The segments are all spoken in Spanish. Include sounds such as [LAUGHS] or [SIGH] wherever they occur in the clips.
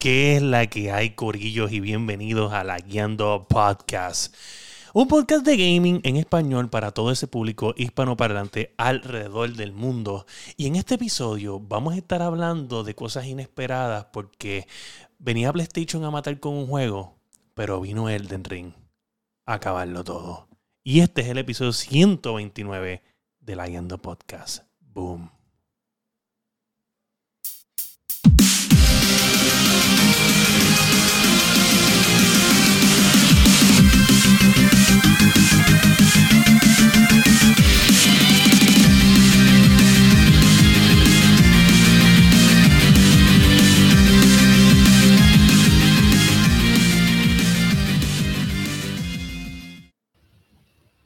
¿Qué es la que hay, corillos? Y bienvenidos a La Guiando Podcast. Un podcast de gaming en español para todo ese público hispanoparlante alrededor del mundo. Y en este episodio vamos a estar hablando de cosas inesperadas porque venía PlayStation a matar con un juego, pero vino Elden Ring a acabarlo todo. Y este es el episodio 129 de La Guiando Podcast. Boom.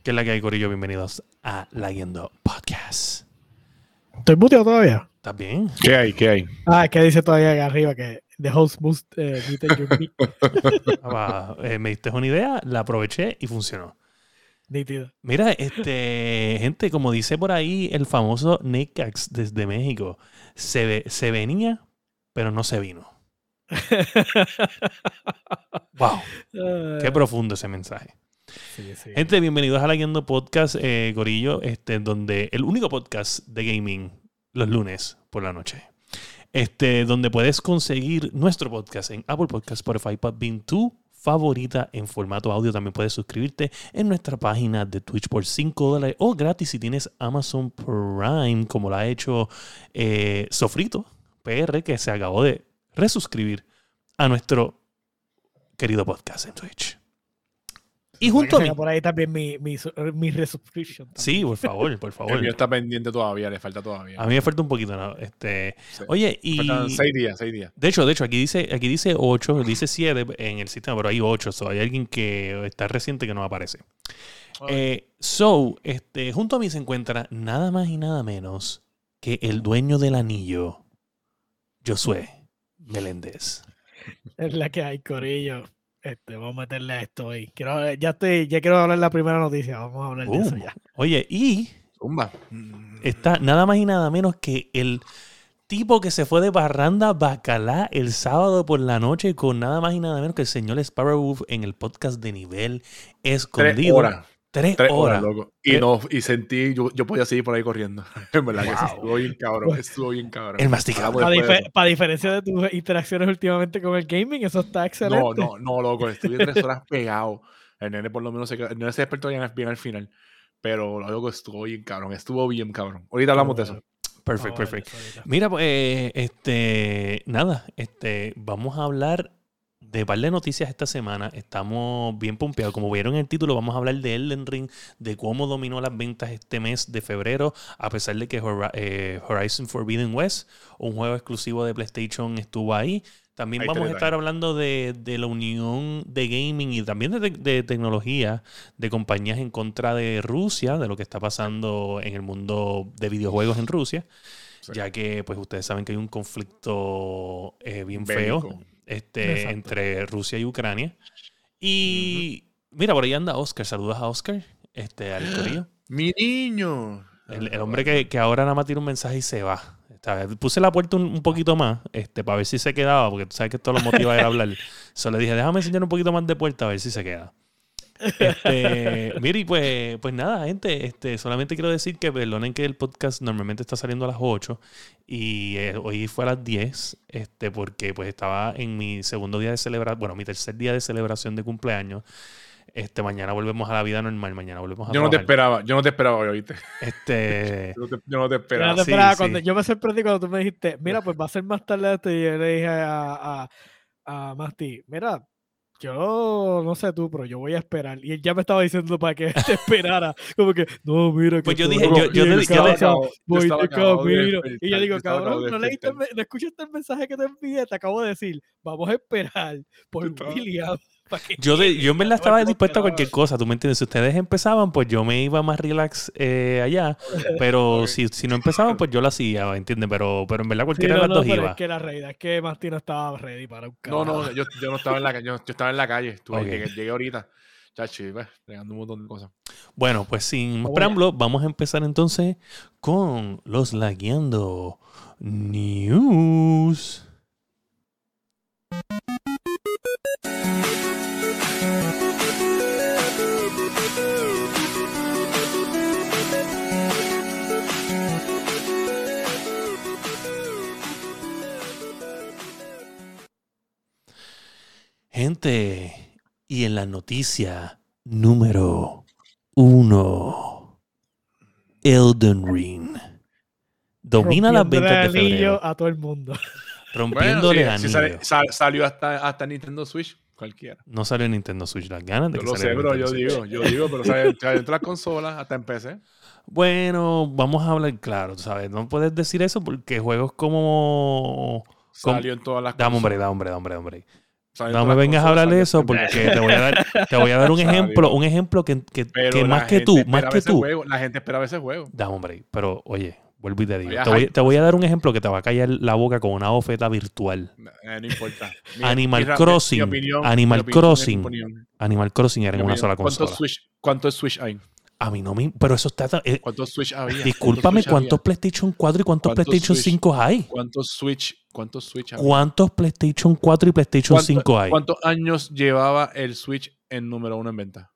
¿Qué es la que hay, Corillo? Bienvenidos a La Guiando Podcast. ¿Estoy muteado todavía? ¿Estás bien? ¿Qué hay? ¿Qué hay? Ah, es que dice todavía acá arriba que the host must eh. Ah, [LAUGHS] eh, me diste una idea, la aproveché y funcionó. Nítido. Mira, este, gente, como dice por ahí el famoso Nicax desde México, se, ve- se venía, pero no se vino. [LAUGHS] Wow, qué Ah, profundo ese mensaje. sí, sí. Gente, bienvenidos a la Guiando Podcast, eh, Gorillo, este, donde el único podcast de gaming los lunes por la noche. Este, donde puedes conseguir nuestro podcast en Apple Podcast, Spotify, Podbean, tu favorita en formato audio. También puedes suscribirte en nuestra página de Twitch por 5 dólares o gratis si tienes Amazon Prime, como lo ha hecho eh, Sofrito PR, que se acabó de resuscribir a nuestro querido podcast en Twitch. Y junto a mí, por ahí también mi, mi, su- mi resubscription. también. Sí, por favor, por El favor. mío está pendiente todavía, le falta todavía. A mí me falta un poquito, ¿no? Este, Sí. oye, y Faltan seis días, seis días. de hecho, de hecho, aquí dice, aquí dice 8, dice 7 en el sistema, pero hay 8. So, hay alguien que está reciente que no aparece. Eh, so, este, junto a mí se encuentra nada más y nada menos que el dueño del anillo, Josué Meléndez. Es la que hay, Corillo. Este, vamos a meterle a esto hoy. Quiero, ya estoy, ya quiero hablar de la primera noticia. Vamos a hablar de eso ya. Oye, y Zumba. está nada más y nada menos que el tipo que se fue de Barranda Bacalá el sábado por la noche con nada más y nada menos que el señor Sparrowwolf en el podcast de nivel Tres escondido. horas. Tres Tres horas. horas, loco. Y, Tres- no, y sentí, yo, yo podía seguir por ahí corriendo. [LAUGHS] En verdad que sí, Wow. estuvo bien cabrón. Estuvo bien cabrón. El masticable. Hablamos Para, después de eso. diferencia de tus interacciones últimamente con el gaming, eso está excelente. No, no, no, loco. Estuve tres [LAUGHS] horas pegado. El nene por lo menos se quedó- El nene se despertó bien, bien al final. Pero loco, estuvo bien cabrón. Estuvo bien cabrón. Ahorita hablamos de eso. Perfecto, perfecto. Mira, pues, eh, este, nada, este, vamos a hablar de par de noticias esta semana. Estamos bien pompeados. Como vieron en el título, vamos a hablar de Elden Ring, de cómo dominó las ventas este mes de febrero, a pesar de que eh, Horizon Forbidden West, un juego exclusivo de PlayStation, estuvo ahí. También vamos a estar hablando de, de la unión de gaming y también de, te- de tecnología de compañías en contra de Rusia, de lo que está pasando en el mundo de videojuegos en Rusia, Sí. ya que pues ustedes saben que hay un conflicto eh, bien Bélico. feo este, Exacto. entre Rusia y Ucrania. Y mira, por ahí anda Oscar. Saludos a Oscar, este, al corillo. ¡Mi niño! El, el hombre que, que ahora nada más tira un mensaje y se va. Puse la puerta un, un poquito más este, para ver si se quedaba, porque tú sabes que esto lo motiva a a hablar. [LAUGHS] Solo le dije, déjame enseñar un poquito más de puerta a ver si se queda. Este, mire, y pues, pues nada, gente, este, solamente quiero decir que perdonen que el podcast normalmente está saliendo a las 8 y eh, hoy fue a las 10, este, porque pues estaba en mi segundo día de celebración, bueno, mi tercer día de celebración de cumpleaños. Este, mañana volvemos a la vida normal, mañana volvemos a Yo no te esperaba, yo no te esperaba hoy, ¿oíste? Este, [LAUGHS] Yo no te, yo no te Yo, esperaba. no te sí, esperaba sí. cuando- yo me sorprendí cuando tú me dijiste, mira, pues va a ser más tarde esto. Y yo le dije a, a, a Masti, mira, yo no sé tú, pero yo voy a esperar. Y él ya me estaba diciendo para que [LAUGHS] te esperara. Como que, no, mira. que Pues yo dije, yo- yo yo voy de camino. Y yo digo, cabrón, no leíste, no escuchaste el mensaje que te envié, te acabo de decir, vamos a esperar por William. Yo, de- yo en verdad llegue". estaba dispuesto a cualquier cosa, tú me entiendes. Si ustedes empezaban, pues yo me iba más relax eh, allá. Pero [LAUGHS] si, si no empezaban, pues yo lo hacía, ¿entiendes? Pero, pero en verdad Sí, cualquiera no, de las no, dos pero iba. es que la realidad es que Masti no estaba ready para un No, no, yo, yo no estaba en la calle, yo, yo estaba en la calle, estuve, Ok. llegué, llegué ahorita. Chachi, pues, pegando un montón de cosas. Bueno, pues sin más preámbulo, vamos a empezar entonces con los lagueando news. Y en la noticia número uno, Elden Ring. Domina las Rompiéndole ventas de febrero. a todo el mundo. Rompiéndole Bueno, sí, sí, anillo. sale- sal- salió hasta, hasta Nintendo Switch, cualquiera. No salió en Nintendo Switch. Las ganas de Yo que lo sé, bro, yo Switch. digo, yo digo, pero sale, [LAUGHS] sale en todas las consolas, hasta en PC. Bueno, vamos a hablar claro, tú ¿sabes? No puedes decir eso porque juegos como... Salió en todas las Dame, hombre, consolas. da, hombre, da, hombre, da, hombre. No me vengas a hablar de eso porque te voy a dar, te voy a dar un [LAUGHS] ejemplo, un ejemplo que, que, más que tú, más que tú. juego, la gente esperaba ese juego. Dame, hombre, pero oye, vuelvo y te digo. Te voy, hype. te voy a dar un ejemplo que te va a callar la boca con una oferta virtual. No importa. [LAUGHS] Animal Crossing, opinión- Animal opinión, Crossing. Animal Crossing era en una sola ¿Cuántos consola. Switch, ¿Cuántos Switch hay? A mí no me... Pero eso está... eh, ¿Cuántos Switch había? discúlpame, ¿cuántos había? PlayStation 4 y cuántos ¿Cuántos PlayStation Switch? 5 hay? ¿Cuántos Switch, cuántos Switch había? ¿Cuántos PlayStation 4 y PlayStation ¿Cuánto- 5 hay? ¿Cuántos años llevaba el Switch en número uno en venta?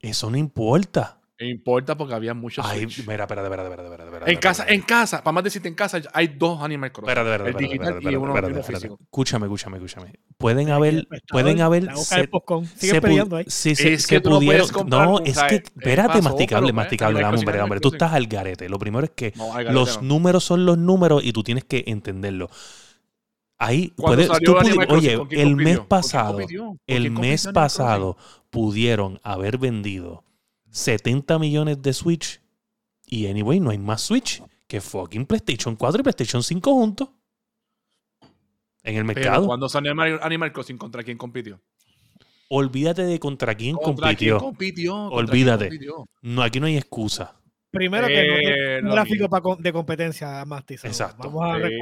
Eso no importa. Importa porque había muchos Ay, Switch. mira, espérate, espérate, espérate, espérate, En casa, en casa, para más decirte en casa, hay dos Animal Crossing. Espérate, espérate, el espérate, digital espérate, y uno, espérate, físico. Escúchame, escúchame, escúchame. Pueden haber, pueden haber, se- se ahí. sí, se, Es se que pudieron. comprar No, es que, espérate, masticable, masticable, hombre, hombre. Tú estás al garete. Lo primero es que los números son los números y tú tienes que entenderlo. Ahí ¿Cuándo puedes, salió tú pudi- Animal Crossing? oye, ¿Con quién el mes ¿Con quién pasado, el mes pasado pudieron haber vendido 70 millones de Switch y anyway, no hay más Switch que fucking PlayStation 4 y PlayStation 5 juntos en el mercado. cuando salió Animal, Crossing, ¿contra quién compitió? Olvídate de contra quién ¿Contra compitió. quién compitió? ¿Contra quién Olvídate. compitió? No, aquí no hay excusa. Primero que no Eh, un gráfico de competencia, so, Exacto. Vamos a Sí, ahí.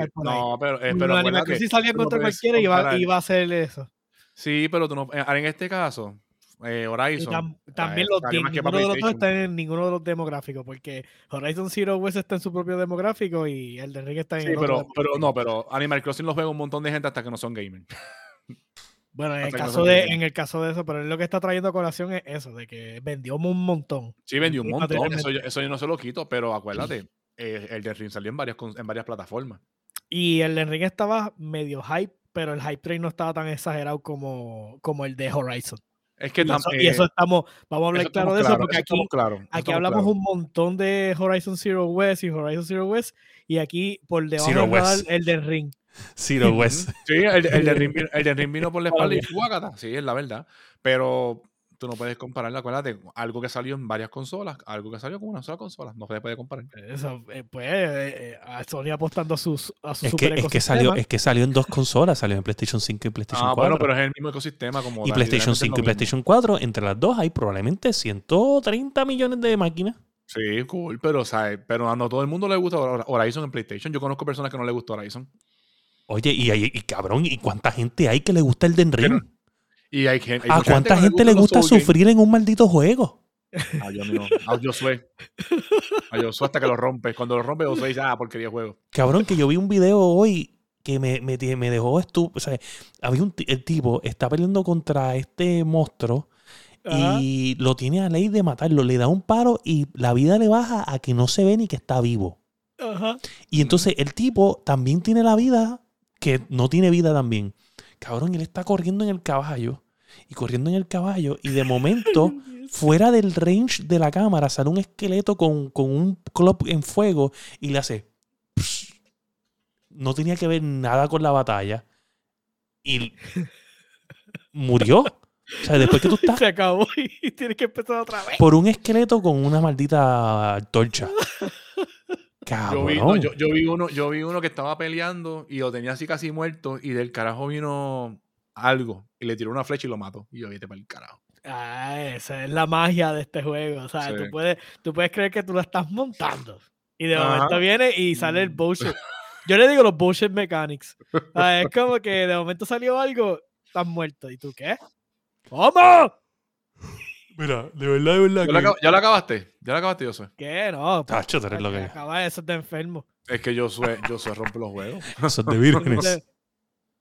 pero, eh, No, pero Animal acuérdate, Crossing salía contra cualquiera y iba, comparar. iba a hacer eso. Sí, pero tú no. eh, en este caso, eh, Y Horizon. tam- también eh, los más que ninguno de los dos está en ninguno de los demográficos, porque Horizon Zero West está en su propio demográfico y el de Ring está en Sí, el otro pero, pero demográfico. no, pero Animal Crossing lo juega un montón de gente hasta que no son gamers. [LAUGHS] Bueno, en el, caso de, en el caso de eso, pero él lo que está trayendo a colación es eso, de que vendió un montón. Sí, vendió un montón. Eso, yo- eso yo no se lo quito, pero acuérdate, [CLEARS THROAT] eh, el de Ring salió en varias, en varias plataformas. Y el de Ring estaba medio hype, pero el hype train no estaba tan exagerado como, como el de Horizon. Es que Y eso, eh, y eso estamos, vamos a hablar claro de eso, porque eso aquí, eso hablamos un montón de Horizon Zero West y Horizon Zero West, y aquí por debajo radar, West. el de Ring. Zero West. Sí, el, el de [LAUGHS] Ring, vino- el de Ring vino por la espalda y guácata. Sí, es la verdad. Pero tú no puedes compararla, acuérdate, algo que salió en varias consolas, algo que salió con una sola consola. No se puede comparar. Eso, eh, pues, eh, eh, a Sony apostando a sus a su Es que, es, que salió, es que salió en dos consolas, salió en PlayStation 5 y PlayStation Ah, 4. bueno, pero es el mismo ecosistema como y PlayStation literalmente es 5 y. PlayStation 4, entre las dos hay probablemente 130 millones de máquinas. Sí, cool, pero, ¿sabes? pero a no todo el mundo le gusta Hor- Horizon en PlayStation. Yo conozco personas que no les gusta Horizon. Oye, y, cabrón, ¿y cuánta gente hay que le gusta el Den Ring? Pero- Y hay, gen- hay ¿A cuánta no gente le gusta sufrir en un maldito juego? A Dios mío. A Josué. A Josué hasta que lo rompe. Cuando lo rompe, Josué dice, ah, porquería juego. Cabrón, que yo vi un video hoy que me, me, me dejó estúpido. O sea, había un el tipo está peleando contra este monstruo Ajá. y lo tiene a ley de matarlo. Le da un paro y la vida le baja a que no se ve ni que está vivo. Ajá. Y entonces el tipo también tiene la vida que no tiene vida también. Cabrón, él está corriendo en el caballo y corriendo en el caballo y de momento, [LAUGHS] fuera del range de la cámara, sale un esqueleto con, con un club en fuego y le hace... No tenía que ver nada con la batalla y murió. O sea, después que tú estás [LAUGHS] Se acabó y tienes que empezar otra vez. por un esqueleto con una maldita torcha. [LAUGHS] Yo vi, no, Cabrón. yo, yo vi uno, yo vi uno que estaba peleando y lo tenía así casi muerto y del carajo vino algo y le tiró una flecha y lo mató. Y yo, vete para el carajo. Ah, esa es la magia de este juego. O sea, Sí. tú, puedes, tú puedes creer que tú la estás montando. Y de Ajá. momento viene y sale el bullshit. Yo le digo los bullshit mechanics. Ah, es como que de momento salió algo, estás muerto. ¿Y tú qué? ¿Cómo? Mira, de verdad, de verdad. ¿Ya lo, ya lo acabaste? ¿Ya lo acabaste, Josué? ¿Qué? No. pues, Tacho, eres lo que es. Acaba eso es de enfermo. Es que Josué, Josué rompe los juegos. [LAUGHS] Eso es de vírgenes. es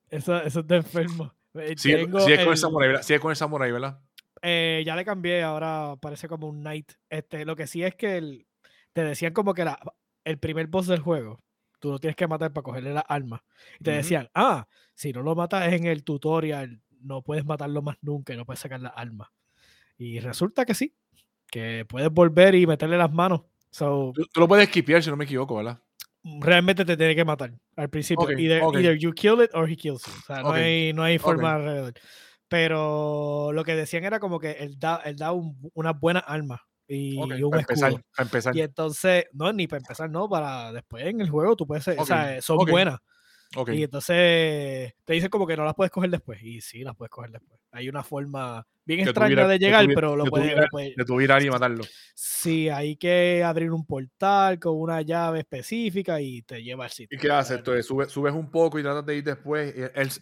eso, eso es de enfermo. Eh, Sigue, tengo sigue con el el- samurai, ¿verdad? Sigue con el samurai, ¿verdad? Eh, ya le cambié, ahora parece como un knight. Este, lo que sí es que el- te decían como que era el primer boss del juego. Tú lo tienes que matar para cogerle las armas. Y te decían, ah, si no lo matas en el tutorial, no puedes matarlo más nunca y no puedes sacar las armas. Y resulta que sí, que puedes volver y meterle las manos. So, Tú, tú lo puedes skipear si no me equivoco, ¿verdad? realmente te tiene que matar al principio. Ok, either, ok. either you kill it or he kills you. O sea, no hay, no hay forma alrededor. Pero lo que decían era como que él da, él da un- unas buenas armas y Ok, un para empezar. escudo. Para empezar. Y entonces, no, ni para empezar, no, para después en el juego tú puedes ser, o sea, son ok. buenas. Y entonces te dicen como que no las puedes coger después. Y sí, las puedes coger después. Hay una forma bien Que extraña de llegar, pero lo puedes, lo viras- puedes- De tu virar y matarlo. Sí, hay que abrir un portal con una llave específica y te lleva al sitio. ¿Y qué haces? Entonces, subes, subes un poco y tratas de ir después.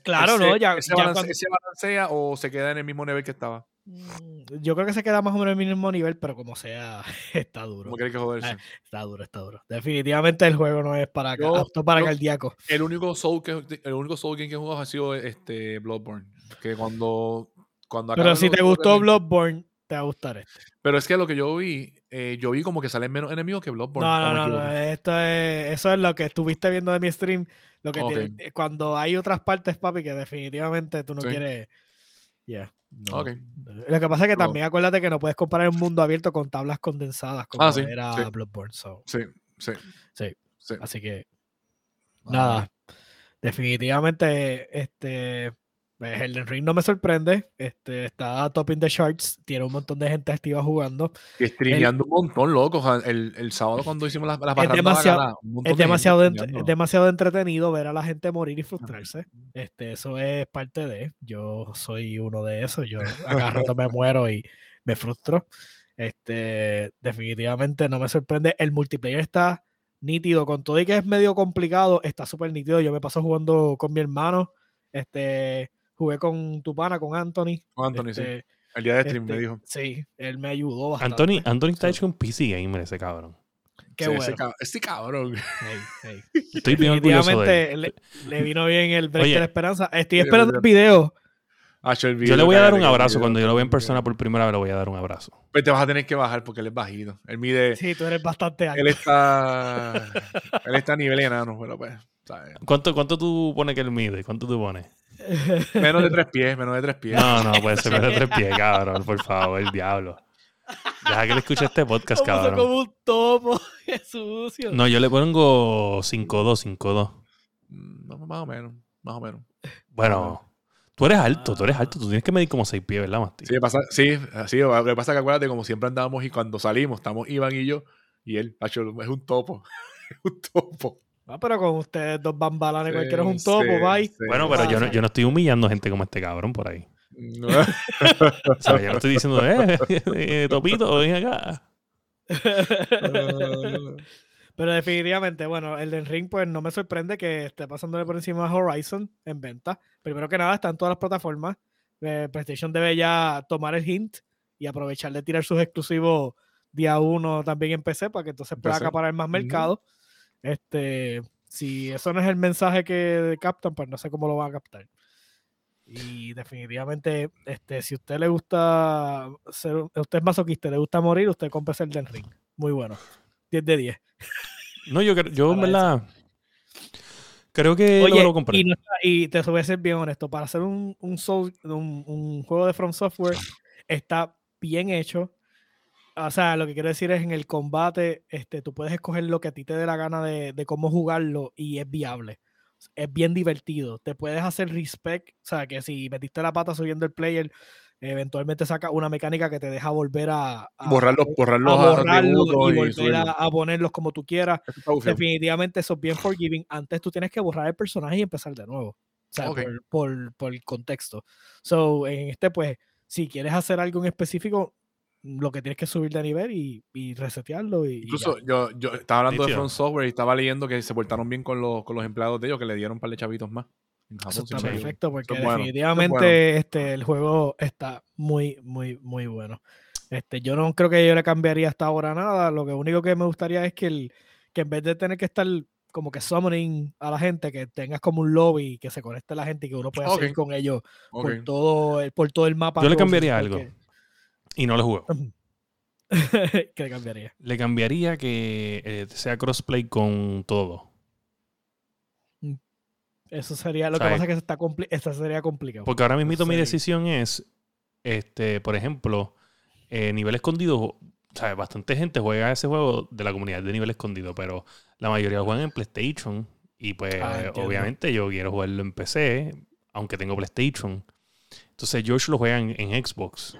Claro, no, ya- se, cuando- se balancea o se queda en el mismo nivel que estaba. Mm, Yo creo que se queda más o menos en el mismo nivel, pero como sea, [LAUGHS] está duro. Como quiere que joderse. [LAUGHS] Está duro, está duro. Definitivamente el juego no es para, Yo- apto para yo- cardíaco. El único Soul que el único Soul game que he jugado ha sido este Bloodborne. Que cuando, cuando Pero si te gustó Bloodborne, te va a gustar este. Pero es que lo que yo vi, eh, yo vi como que salen menos enemigos que Bloodborne. No, ¿o no, no? Esto es, eso es lo que estuviste viendo de mi stream. Lo que cuando hay otras partes, papi, que definitivamente tú no Sí. quieres. Ya. No. Lo que pasa es que No. también acuérdate que no puedes comparar un mundo abierto con tablas condensadas como Ah, sí, era sí. Bloodborne. so, Sí, sí. Sí. sí. Así que Ah, nada. Definitivamente, este. Pues, Elden Ring no me sorprende. Este, está top in the charts. Tiene un montón de gente activa jugando. Y streameando un montón, loco. El, el sábado cuando hicimos las, las parrandas demasiado- montón Es de demasiado, es demasiado entretenido ver a la gente morir y frustrarse. Este, eso es parte de. Yo soy uno de esos. Yo a cada rato me muero y me frustro. Este, definitivamente no me sorprende. El multiplayer está nítido, con todo y que es medio complicado, está súper nítido. Yo me paso jugando con mi hermano. Este, jugué con tu pana, con Anthony. Con Anthony, sí. Este, El día de stream me este, dijo. Sí, él me ayudó bastante. Anthony, Anthony está Sí. hecho un PC gamer ese cabrón. Qué Sí, bueno. ese, cab- ese cabrón. Ey, ey. [LAUGHS] Estoy bien orgulloso de él. Definitivamente le, le vino bien el break Oye. de la esperanza. Estoy esperando el video. Yo le voy a dar un abrazo. Cuando yo lo vea en persona por primera vez, le voy a dar un abrazo. Pues te vas a tener que bajar porque él es bajito. Él mide. Sí, tú eres bastante alto. Él está. él está a nivel enano, pero pues. ¿Cuánto, ¿Cuánto tú pones que él mide? ¿Cuánto tú pones? Menos de tres pies, menos de tres pies. No, no, puede ser menos de tres pies, [LAUGHS] cabrón. Por favor, el diablo. Deja que le escuche este podcast, cabrón. como un topo. [LAUGHS] Qué sucio. No, yo le pongo 5'2, 5'2. Mm, Más o menos, más o menos. Bueno, tú eres alto, tú eres alto. Tú tienes que medir como 6 pies, ¿verdad, Masti? Sí, pasa, sí, así, lo que pasa es que acuérdate, como siempre andábamos y cuando salimos, estamos Iván y yo, y él, Hacho, es un topo. [LAUGHS] es un topo. Ah, pero con ustedes dos bambalanes, Sí, cualquiera es un topo, sí, bye. sí. Bueno, pero yo no, yo no estoy humillando gente como este cabrón por ahí. O sea, [LAUGHS] yo no estoy diciendo, eh, [LAUGHS] eh, Topito, ven acá. [LAUGHS] Pero definitivamente, bueno, el del Ring, pues no me sorprende que esté pasándole por encima a Horizon en venta. Primero que nada, está en todas las plataformas. Eh, PlayStation debe ya tomar el hint y aprovechar de tirar sus exclusivos día uno también en PC para que entonces pueda acaparar más mercado. Este, si eso no es el mensaje que captan, pues no sé cómo lo van a captar. Y definitivamente, este, si a usted le gusta ser, usted es masoquista, le gusta morir, usted compre el del ring. Muy bueno. 10 de 10. No, yo, creo- yo en verdad, creo que lo, compré. y, no está- y te voy a ser bien honesto, para hacer un, un, Soul- un, un juego de From Software está bien hecho. O sea, lo que quiero decir es en el combate, este, tú puedes escoger lo que a ti te dé la gana de, de cómo jugarlo y es viable. Es bien divertido. Te puedes hacer respect. O sea, que si metiste la pata subiendo el player, eventualmente saca una mecánica que te deja volver a, a- borrarlos, a borrarlos borrarlo atributos y volver a, a ponerlos como tú quieras. Definitivamente eso es bien forgiving. Antes tú tienes que borrar el personaje y empezar de nuevo. O sea, Ok. por, por- por el contexto. So, en este, pues, si quieres hacer algo en específico, lo que tienes que subir de nivel y, y resetearlo. Y, Incluso yo, yo estaba hablando de. Front Software y estaba leyendo que se portaron bien con los, con los empleados de ellos, que le dieron un par de chavitos más. En Japón, Eso está perfecto porque bueno, definitivamente bueno. este, el juego está muy, muy, muy bueno. Este, yo no creo que yo le cambiaría hasta ahora nada. Lo que único que me gustaría es que, el, que en vez de tener que estar como que summoning a la gente, que tengas como un lobby que se conecte la gente y que uno pueda seguir con ellos por, todo, el- por todo el mapa. Yo le cambiaría algo. Y no lo juego. [LAUGHS] ¿Qué le cambiaría? Le cambiaría que eh, sea crossplay con todo. Eso sería, lo que ¿Sabes? pasa es que está compli- esta sería complicado. Porque ahora mismo mi decisión es, este, por ejemplo, eh, nivel escondido. Sea, bastante gente juega ese juego de la comunidad de nivel escondido, pero la mayoría juegan en PlayStation. Y pues, Ah, obviamente, yo quiero jugarlo en PC, aunque tengo PlayStation. Entonces, George lo juega en, en Xbox.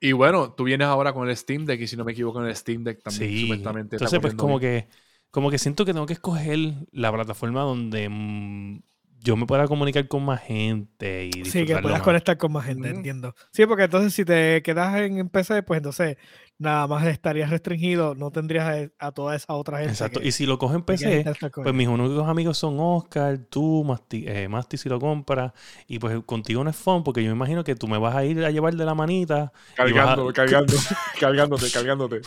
Y bueno, tú vienes ahora con el Steam Deck y si no me equivoco, en el Steam Deck también Sí. supuestamente Entonces, pues, como bien. que, como que siento que tengo que escoger la plataforma donde mm, yo me pueda comunicar con más gente y Sí, que puedas más. conectar con más gente, entiendo. Sí, porque entonces si te quedas en, en PC, pues entonces nada más estarías restringido, no tendrías a, a toda esa otra gente. Exacto. que- Y si lo cojo en PC, Pues mis únicos amigos son Oscar, tú, Masti, eh, Masti si lo compras. Y pues contigo no es fun porque yo me imagino que tú me vas a ir a llevar de la manita. a- Cargando, [LAUGHS] cargando, [LAUGHS] cargándote, cargándote.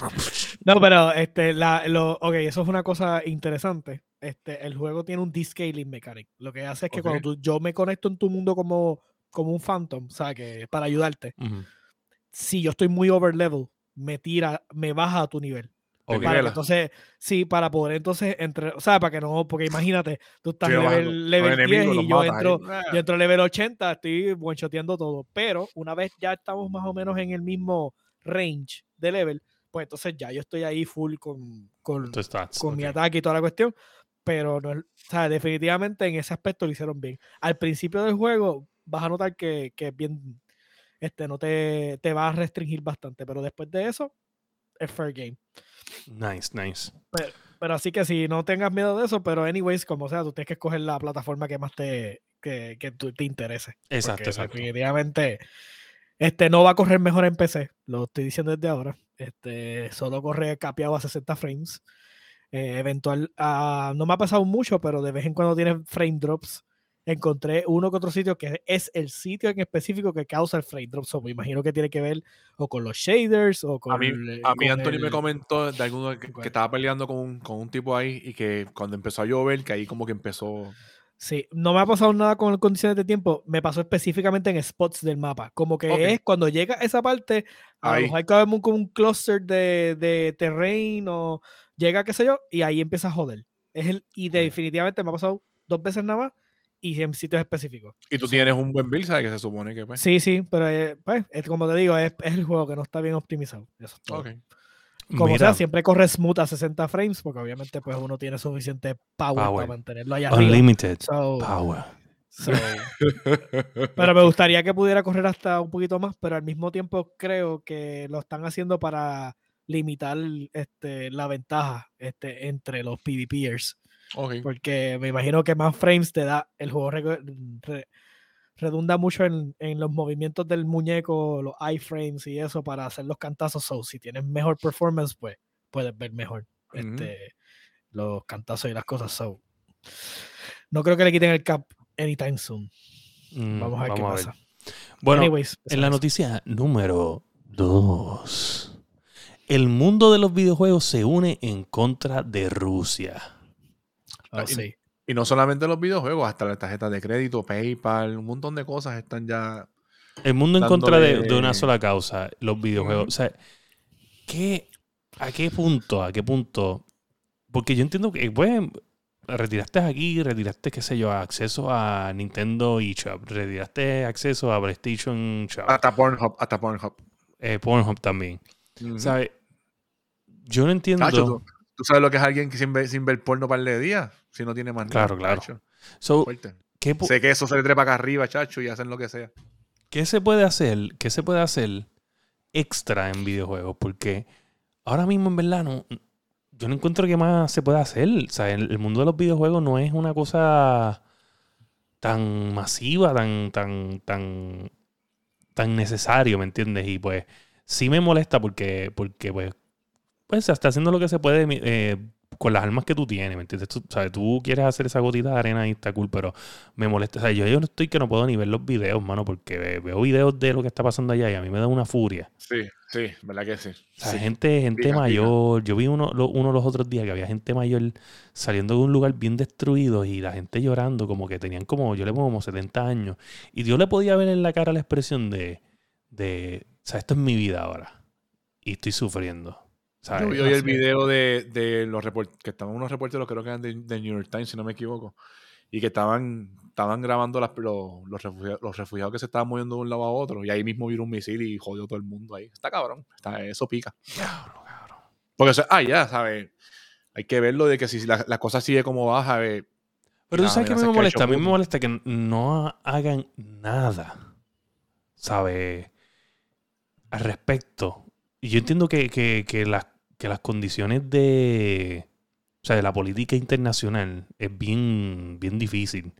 No, pero este, la, lo, ok, eso es una cosa interesante. Este, el juego tiene un descaling mechanic. Lo que hace es que Ok. cuando tú- yo me conecto en tu mundo como, como un phantom, o sea, que para ayudarte, Ujú. si yo estoy muy over level, me tira, me baja a tu nivel. Te Ok. Para que entonces, sí, para poder entonces entre, o sea, para que no, porque imagínate, tú estás Sí, level, level 10 enemigos los y yo entro, Ah. yo entro level 80, estoy one-shoteando todo. Pero una vez ya estamos más o menos en el mismo range de level, pues entonces ya yo estoy ahí full con, con, con mi ok. ataque y toda la cuestión. Pero no, o sea, definitivamente en ese aspecto lo hicieron bien. Al principio del juego vas a notar que, que bien, este, no te, te va a restringir bastante, pero después de eso es fair game. Nice, nice. Pero así que si no tengas miedo de eso, pero anyways, como sea, tú tienes que escoger la plataforma que más te, que, que te interese. Exacto, exacto. Definitivamente, este no va a correr mejor en PC, lo estoy diciendo desde ahora. Este solo corre capeado a 60 frames. Eh, eventual, ah, no me ha pasado mucho, pero de vez en cuando tiene frame drops. Encontré uno que otro sitio que es el sitio en específico que causa el frame drop. So, me imagino que tiene que ver o con los shaders o con. A mí, el- a mí con Anthony me el- comentó de alguno que, que estaba peleando con un, con un tipo ahí y que cuando empezó a llover, que ahí como que empezó. Sí, no me ha pasado nada con condiciones de tiempo, me pasó específicamente en spots del mapa. Como que Ok. es cuando llega esa parte, a lo mejor hay que haber un, como un cluster de, de terrain o llega, qué sé yo, y ahí empieza a joder. Es el, y definitivamente me ha pasado dos veces nada más y en sitios específicos. Y tú tienes un buen build, ¿sabes? Que se supone que pues. Sí, sí, pero eh, pues, es como te digo, es, es el juego que no está bien optimizado. Eso es todo. Ok. Como Mira, sea, siempre corre smooth a 60 frames porque obviamente pues uno tiene suficiente power, para mantenerlo allá arriba. Unlimited So, power. so, Pero me gustaría que pudiera correr hasta un poquito más, pero al mismo tiempo creo que lo están haciendo para limitar este, la ventaja este, entre los PvPers. Porque me imagino que más frames te da, el juego re- re- redunda mucho en, en los movimientos del muñeco, los iframes y eso para hacer los cantazos. So, si tienes mejor performance, pues puedes ver mejor este, los cantazos y las cosas. So, no creo que le quiten el cap anytime soon. Mm, Vamos a ver qué pasa. Bueno, Anyways, en la noticia número 2. El mundo de los videojuegos se une en contra de Rusia. Oh, y- sí. Y no solamente los videojuegos, hasta las tarjetas de crédito, PayPal, un montón de cosas están ya. El mundo en contra de, una sola causa, los videojuegos. O sea, ¿qué, ¿a qué punto? ¿A qué punto? Porque yo entiendo que, pues, retiraste aquí, retiraste, qué sé yo, acceso a Nintendo eShop, retiraste acceso a PlayStation Shop, Hasta Pornhub, hasta Pornhub. eh, Pornhub también. ¿Sabes? Yo no entiendo. Tacho, ¿tú, tú sabes lo que es alguien que sin ver, sin ver porno par de días, si no tiene más nada. Claro, claro. Tacho, So. ¿qué, Sé que eso se le trepa acá arriba, chacho, y hacen lo que sea. ¿Qué se puede hacer? ¿Qué se puede hacer extra en videojuegos? Porque ahora mismo, en verdad, no, yo no encuentro que más se pueda hacer. O sea, el, el mundo de los videojuegos no es una cosa tan masiva, tan, tan, tan, tan necesario, ¿me entiendes? Y pues sí me molesta porque, porque pues, pues se está haciendo lo que se puede eh, con las armas que tú tienes, ¿me entiendes? Tú, sabes, tú quieres hacer esa gotita de arena y está cool, pero me molesta. O sea, yo, yo no estoy que no puedo ni ver los videos, mano, porque ve- veo videos de lo que está pasando allá y a mí me da una furia. Sí, sí, ¿verdad que sí? O sea, Sí. gente, gente diga. mayor. Yo vi uno, lo- uno los otros días que había gente mayor saliendo de un lugar bien destruido y la gente llorando, como que tenían como, yo le pongo como 70 años. Y yo le podía ver en la cara la expresión de, de o sea, esto es mi vida ahora. Y estoy sufriendo. ¿Sabes? Yo vi hoy el video de, de los reporteros, que estaban unos reporteros, creo que eran de, de New York Times, si no me equivoco, y que estaban, estaban grabando las- los, los, refugiados, los refugiados que se estaban moviendo de un lado a otro y ahí mismo vino un misil y jodió todo el mundo ahí. Está cabrón. Está, eso pica. Diablo, cabrón. Porque, o sea, ah, ya, ¿sabes? Hay que verlo de que si la, la cosa sigue como va, ¿sabes? Pero tú sabes que a mí me molesta. A mí me molesta que no hagan nada, ¿sabes? Al respecto. Y yo entiendo que, que- que las, que las condiciones de, o sea, de la política internacional es bien, bien difícil.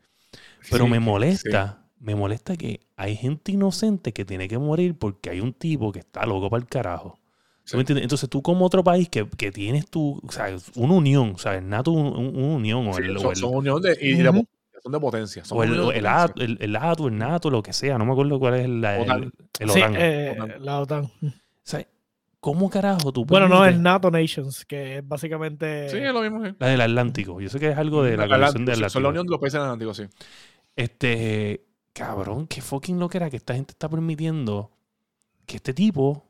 Pero Sí, me sí. molesta, me molesta que hay gente inocente que tiene que morir porque hay un tipo que está loco para el carajo. ¿Tú Sí. me entiendes? Entonces tú como otro país que, que tienes tu, o sea, una unión, ¿sabes? Nato un- un- una unión o Sí, el, o son, el- son unión de, y son de potencia. Son o el, o el, potencia. ATO, el, el ATO, el NATO, lo que sea, no me acuerdo cuál es la- el, OTAN. el Sí, OTAN. eh, OTAN. la OTAN. O sea, ¿Cómo carajo tú Bueno, no, es NATO Nations, que es básicamente... Sí, es lo mismo. sí. La del Atlántico. Yo sé que es algo de la Atlántico, del sí, Son la Atlántico. unión de los países del Atlántico, sí. Este, cabrón, qué fucking lo que era que esta gente está permitiendo que este tipo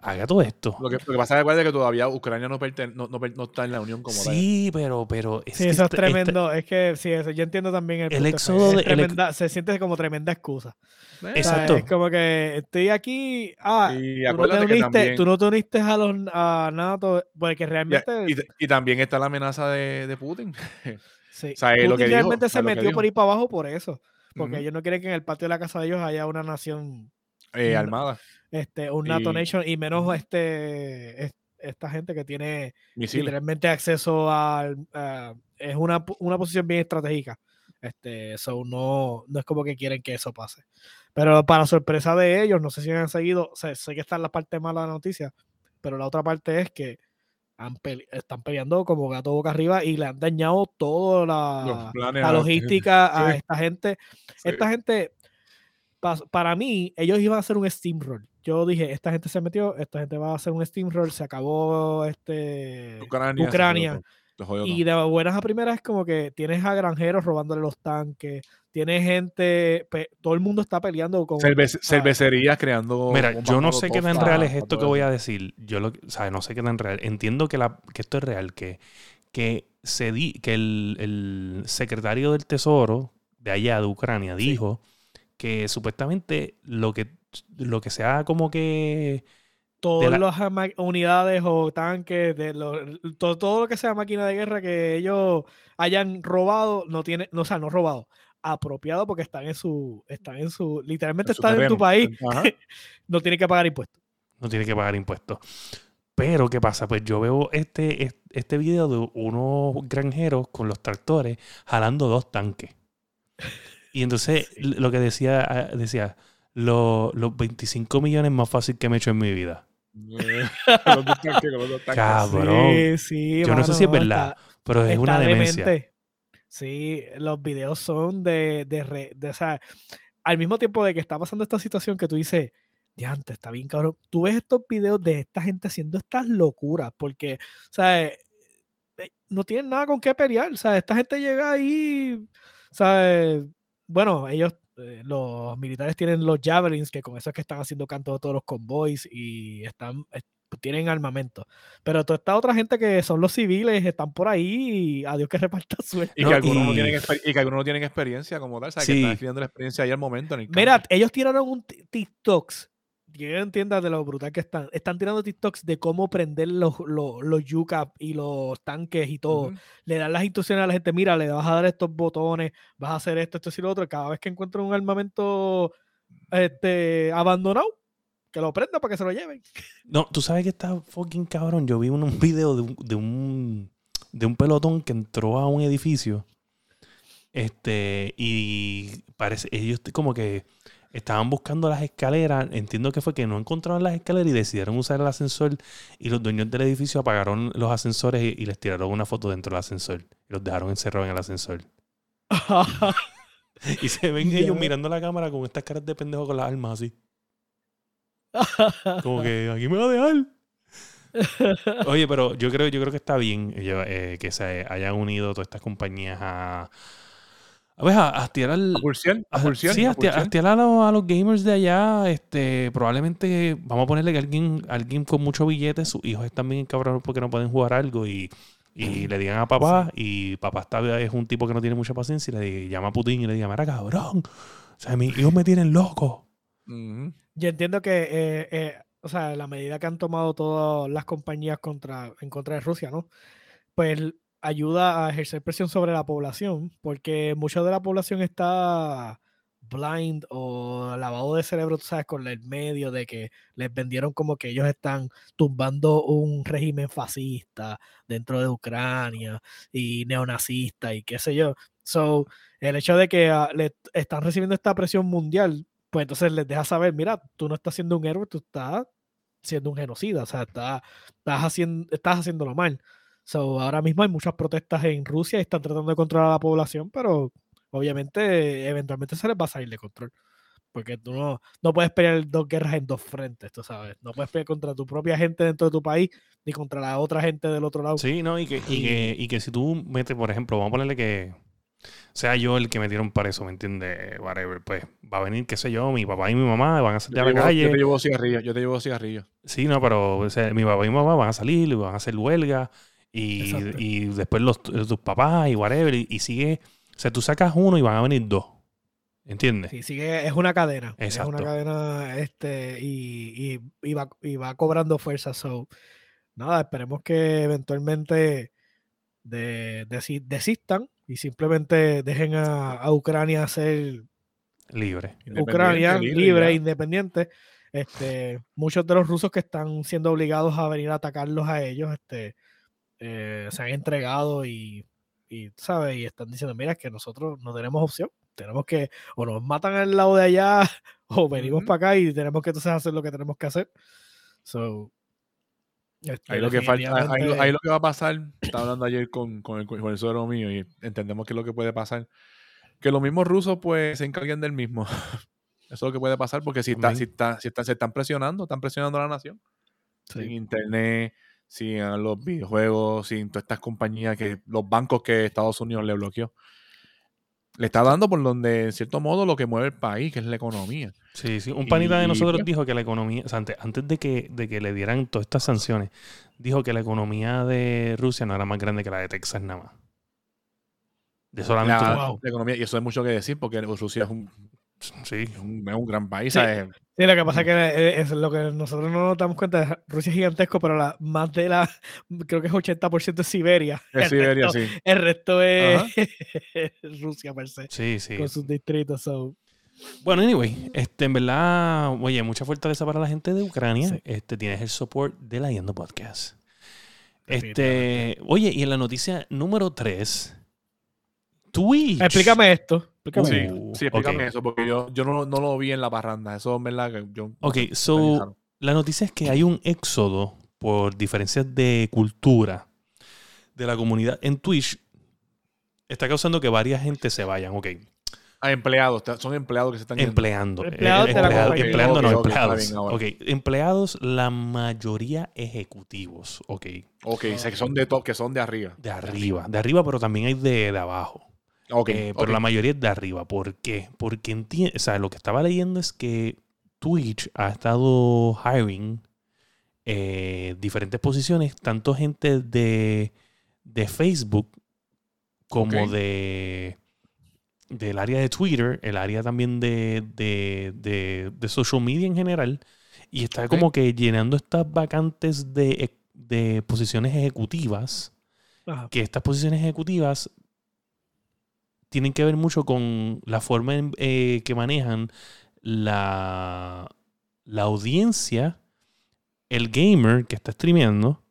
haga todo esto. Lo que, lo que pasa es que, todavía Ucrania no, perten- no, no no está en la unión como tal. Sí, pero, pero es Sí, que eso es esta- tremendo. Es que sí, eso, yo entiendo también el, El éxodo de- el tremenda- se siente como tremenda excusa. Eh, O sea, Exacto. es como que estoy aquí. Ah, Y tú no, te acuérdate que uniste, también- tú no te uniste a los a NATO, porque y, realmente. y- y también está la amenaza de, de Putin. [LAUGHS] sí, o sea, es lo Putin que dijo, realmente o sea, se metió por dijo. ahí para abajo por eso. Porque Ujú. ellos no quieren que en el patio de la casa de ellos haya una nación, Eh, No. armada, este, un NATO Y- Nation, y menos este, es- esta gente que tiene misiles. literalmente acceso al a- es una, una posición bien estratégica este so no, no es como que quieren que eso pase pero para sorpresa de ellos no sé si han seguido sé, sé que está en la parte mala de la noticia pero la otra parte es que han pele- están peleando como gato boca arriba y le han dañado toda la, la logística a Sí. esta gente Sí. esta gente para mí ellos iban a hacer un steamroll yo dije esta gente se metió esta gente va a hacer un steamroll se acabó este Ucrania. y de buenas a primeras es como que tienes a granjeros robándole los tanques, tienes gente, pe- todo el mundo está peleando con... cervecerías creando. Mira, yo no sé qué tan real es esto que voy a decir. Yo lo, o sea, no sé qué tan real. Entiendo que, la, que esto es real, que, que, se di, que el, el secretario del Tesoro de allá, de Ucrania, Sí. Que supuestamente lo que, lo que sea como que... todas la- las unidades o tanques, de los- todo, todo lo que sea máquina de guerra que ellos hayan robado, no tiene, no, o sea, no robado, apropiado porque están en su, están en su, literalmente En su están en tu país, Ajá. [LAUGHS] no tienen que pagar impuestos. no tiene que pagar impuestos. Pero, ¿qué pasa? Pues yo veo este, es- este video de unos granjeros con los tractores jalando dos tanques. Y entonces Sí. lo que decía, ah, decía, lo- los 25 millones más fácil que me he hecho en mi vida. [LAUGHS] Cabrón. Sí, sí, Yo no sé si es verdad, está- pero es una demencia. demente. Sí, los videos son de, de, re- de, o sea, al mismo tiempo de que está pasando esta situación que tú dices, diante, está bien cabrón. Tú ves estos videos de esta gente haciendo estas locuras, porque, o sea, eh, eh, no tienen nada con qué pelear. O sea, esta gente llega ahí, o sea, bueno, ellos, eh, los militares tienen los javelins, que con eso es que están haciendo canto de todos los convoys y están, eh, tienen armamento. Pero toda esta otra gente que son los civiles están por ahí y a Dios que [LAUGHS] reparta suerte. Y, No, que algunos no y- y que algunos no tienen experiencia como tal, ¿sabes? Sí. Que están adquiriendo la experiencia ahí al momento en el. Mira, ellos tiraron un ti- TikToks. Que yo entienda de lo brutal que están. Están tirando TikToks de cómo prender los, los, los UCAP y los tanques y todo. Le dan las instrucciones a la gente: mira, le vas a dar estos botones, vas a hacer esto, esto y lo otro. Cada vez que encuentren un armamento este, abandonado, que lo prenda para que se lo lleven. [LAUGHS] No, tú sabes que está fucking cabrón. Yo vi un, un video de un, de un de un pelotón que entró a un edificio. Este, y parece, ellos como que estaban buscando las escaleras. Entiendo que fue que no encontraron las escaleras y decidieron usar el ascensor. Y los dueños del edificio apagaron los ascensores y, y les tiraron una foto dentro del ascensor. Y los dejaron encerrados en el ascensor. [LAUGHS] Y se ven ellos mirando la cámara con estas caras de pendejo con las armas así. [LAUGHS] Como que aquí me va a dejar. Oye, pero yo creo, yo creo que está bien eh, que se hayan unido todas estas compañías a. A ver, a, a hastiar al. A pulsear, a a- pulsear, sí, a a hastiar, a pulsear. hastiar a, los, a los gamers de allá. Este, probablemente vamos a ponerle que alguien, alguien con mucho billete, sus hijos están bien encabronados porque no pueden jugar algo y, Y le digan a papá, y papá está, es un tipo que no tiene mucha paciencia, y le diga- llama a Putin y le diga, mira cabrón, o sea, mis hijos me tienen loco. Ujú. Yo entiendo que, eh, eh, o sea, la medida que han tomado todas las compañías contra, en contra de Rusia, ¿no? Pues ayuda a ejercer presión sobre la población, porque mucha de la población está blind o lavado de cerebro, tú sabes, con el medio de que les vendieron como que ellos están tumbando un régimen fascista dentro de Ucrania y neonazista y qué sé yo. So, el hecho de que ah, le están recibiendo esta presión mundial, pues entonces les deja saber, mira, tú no estás siendo un héroe, tú estás siendo un genocida, o sea, estás, estás, haciendo, estás haciéndolo mal. So, ahora mismo hay muchas protestas en Rusia y están tratando de controlar a la población, pero obviamente eventualmente se les va a salir de control. Porque tú no, no puedes pelear dos guerras en dos frentes, tú sabes. No puedes pelear contra tu propia gente dentro de tu país ni contra la otra gente del otro lado. Sí, ¿no? Y que, y que, y que si tú metes, por ejemplo, vamos a ponerle que sea yo el que metieron para eso, ¿me entiendes? Whatever, pues va a venir, qué sé yo, mi papá y mi mamá van a salir Yo, a la llevo, yo calle. te llevo cigarrillos, yo te llevo cigarrillos. Sí, no, pero o sea, mi papá y mi mamá van a salir y van a hacer huelga y, y después los, tus papás y whatever y, y sigue, o sea, tú sacas uno y van a venir dos, ¿entiendes? Sí, sigue, es una cadena. Es Exacto. una cadena este, y, y, y va, y va cobrando fuerza. So, nada, esperemos que eventualmente de, desi- desistan y simplemente dejen a, a Ucrania ser Libre. Ucrania Independiente, libre, e ya. independiente. Este, muchos de los rusos que están siendo obligados a venir a atacarlos a ellos, este, eh, se han entregado y, y, ¿sabes? Y están diciendo, mira, es que nosotros no tenemos opción. Tenemos que, o nos matan al lado de allá, [LAUGHS] o venimos para acá y tenemos que entonces hacer lo que tenemos que hacer. So, este, Ahí lo que falta, ahí, lo- definitivamente- ahí lo que va a pasar, estaba hablando ayer con, con el, con el suegro mío y entendemos que es lo que puede pasar. Que los mismos rusos pues se encarguen del mismo. [LAUGHS] Eso es lo que puede pasar porque si, está, si, está, si está- se están presionando, están presionando a la nación. Sí. Sin internet, sin los videojuegos, sin todas estas compañías que los bancos que Estados Unidos le bloqueó. Le está dando por donde, en cierto modo, lo que mueve el país, que es la economía. Sí, sí. Un panita de nosotros dijo que la economía, o sea, antes, antes de, que, de que le dieran todas estas sanciones, dijo que la economía de Rusia no era más grande que la de Texas nada más. De solamente... La, Wow. la economía, y eso es mucho que decir porque Rusia es un, Sí. es un, es un gran país. Sí. ¿sabes? Sí, lo que pasa es que eh, es lo que nosotros no nos damos cuenta. es Rusia es gigantesco, pero la, más de la, creo que es 80% es Siberia. Es El Siberia, resto- sí. El resto es [LAUGHS] Rusia per se, Sí, sí. con sus distritos. so, Bueno, anyway, este, en verdad, oye, mucha fortaleza para la gente de Ucrania. Sí. Este, tienes el support de la Yendo Podcast. Este, oye, y en la noticia número 3, Twitch. Explícame esto. Explícame Sí, esto. Uh, sí, explícame eso, porque yo, yo no, no lo vi en la parranda. Eso es verdad que yo. Ok, so, la noticia es que hay un éxodo por diferencias de cultura de la comunidad en Twitch. Está causando que varias gente se vayan, ok. Ah, empleados, son empleados que se están. Empleando. eh, Empleados empleado- empleando, no, empleados. Ok, empleados, la mayoría ejecutivos, ok. Ok, sé que son de top, que son de arriba. De arriba, de arriba, pero también hay de, de abajo. Eh. Pero la mayoría es de arriba. ¿Por qué? Porque entiende, o sea, lo que estaba leyendo es que Twitch ha estado hiring eh, diferentes posiciones, tanto gente de, de Facebook como de del área de Twitter, el área también de, de, de- de social media en general, y está como que llenando estas vacantes de, de posiciones ejecutivas Ajá. que estas posiciones ejecutivas tienen que ver mucho con la forma en, eh, que manejan la, la audiencia, el gamer que está streameando,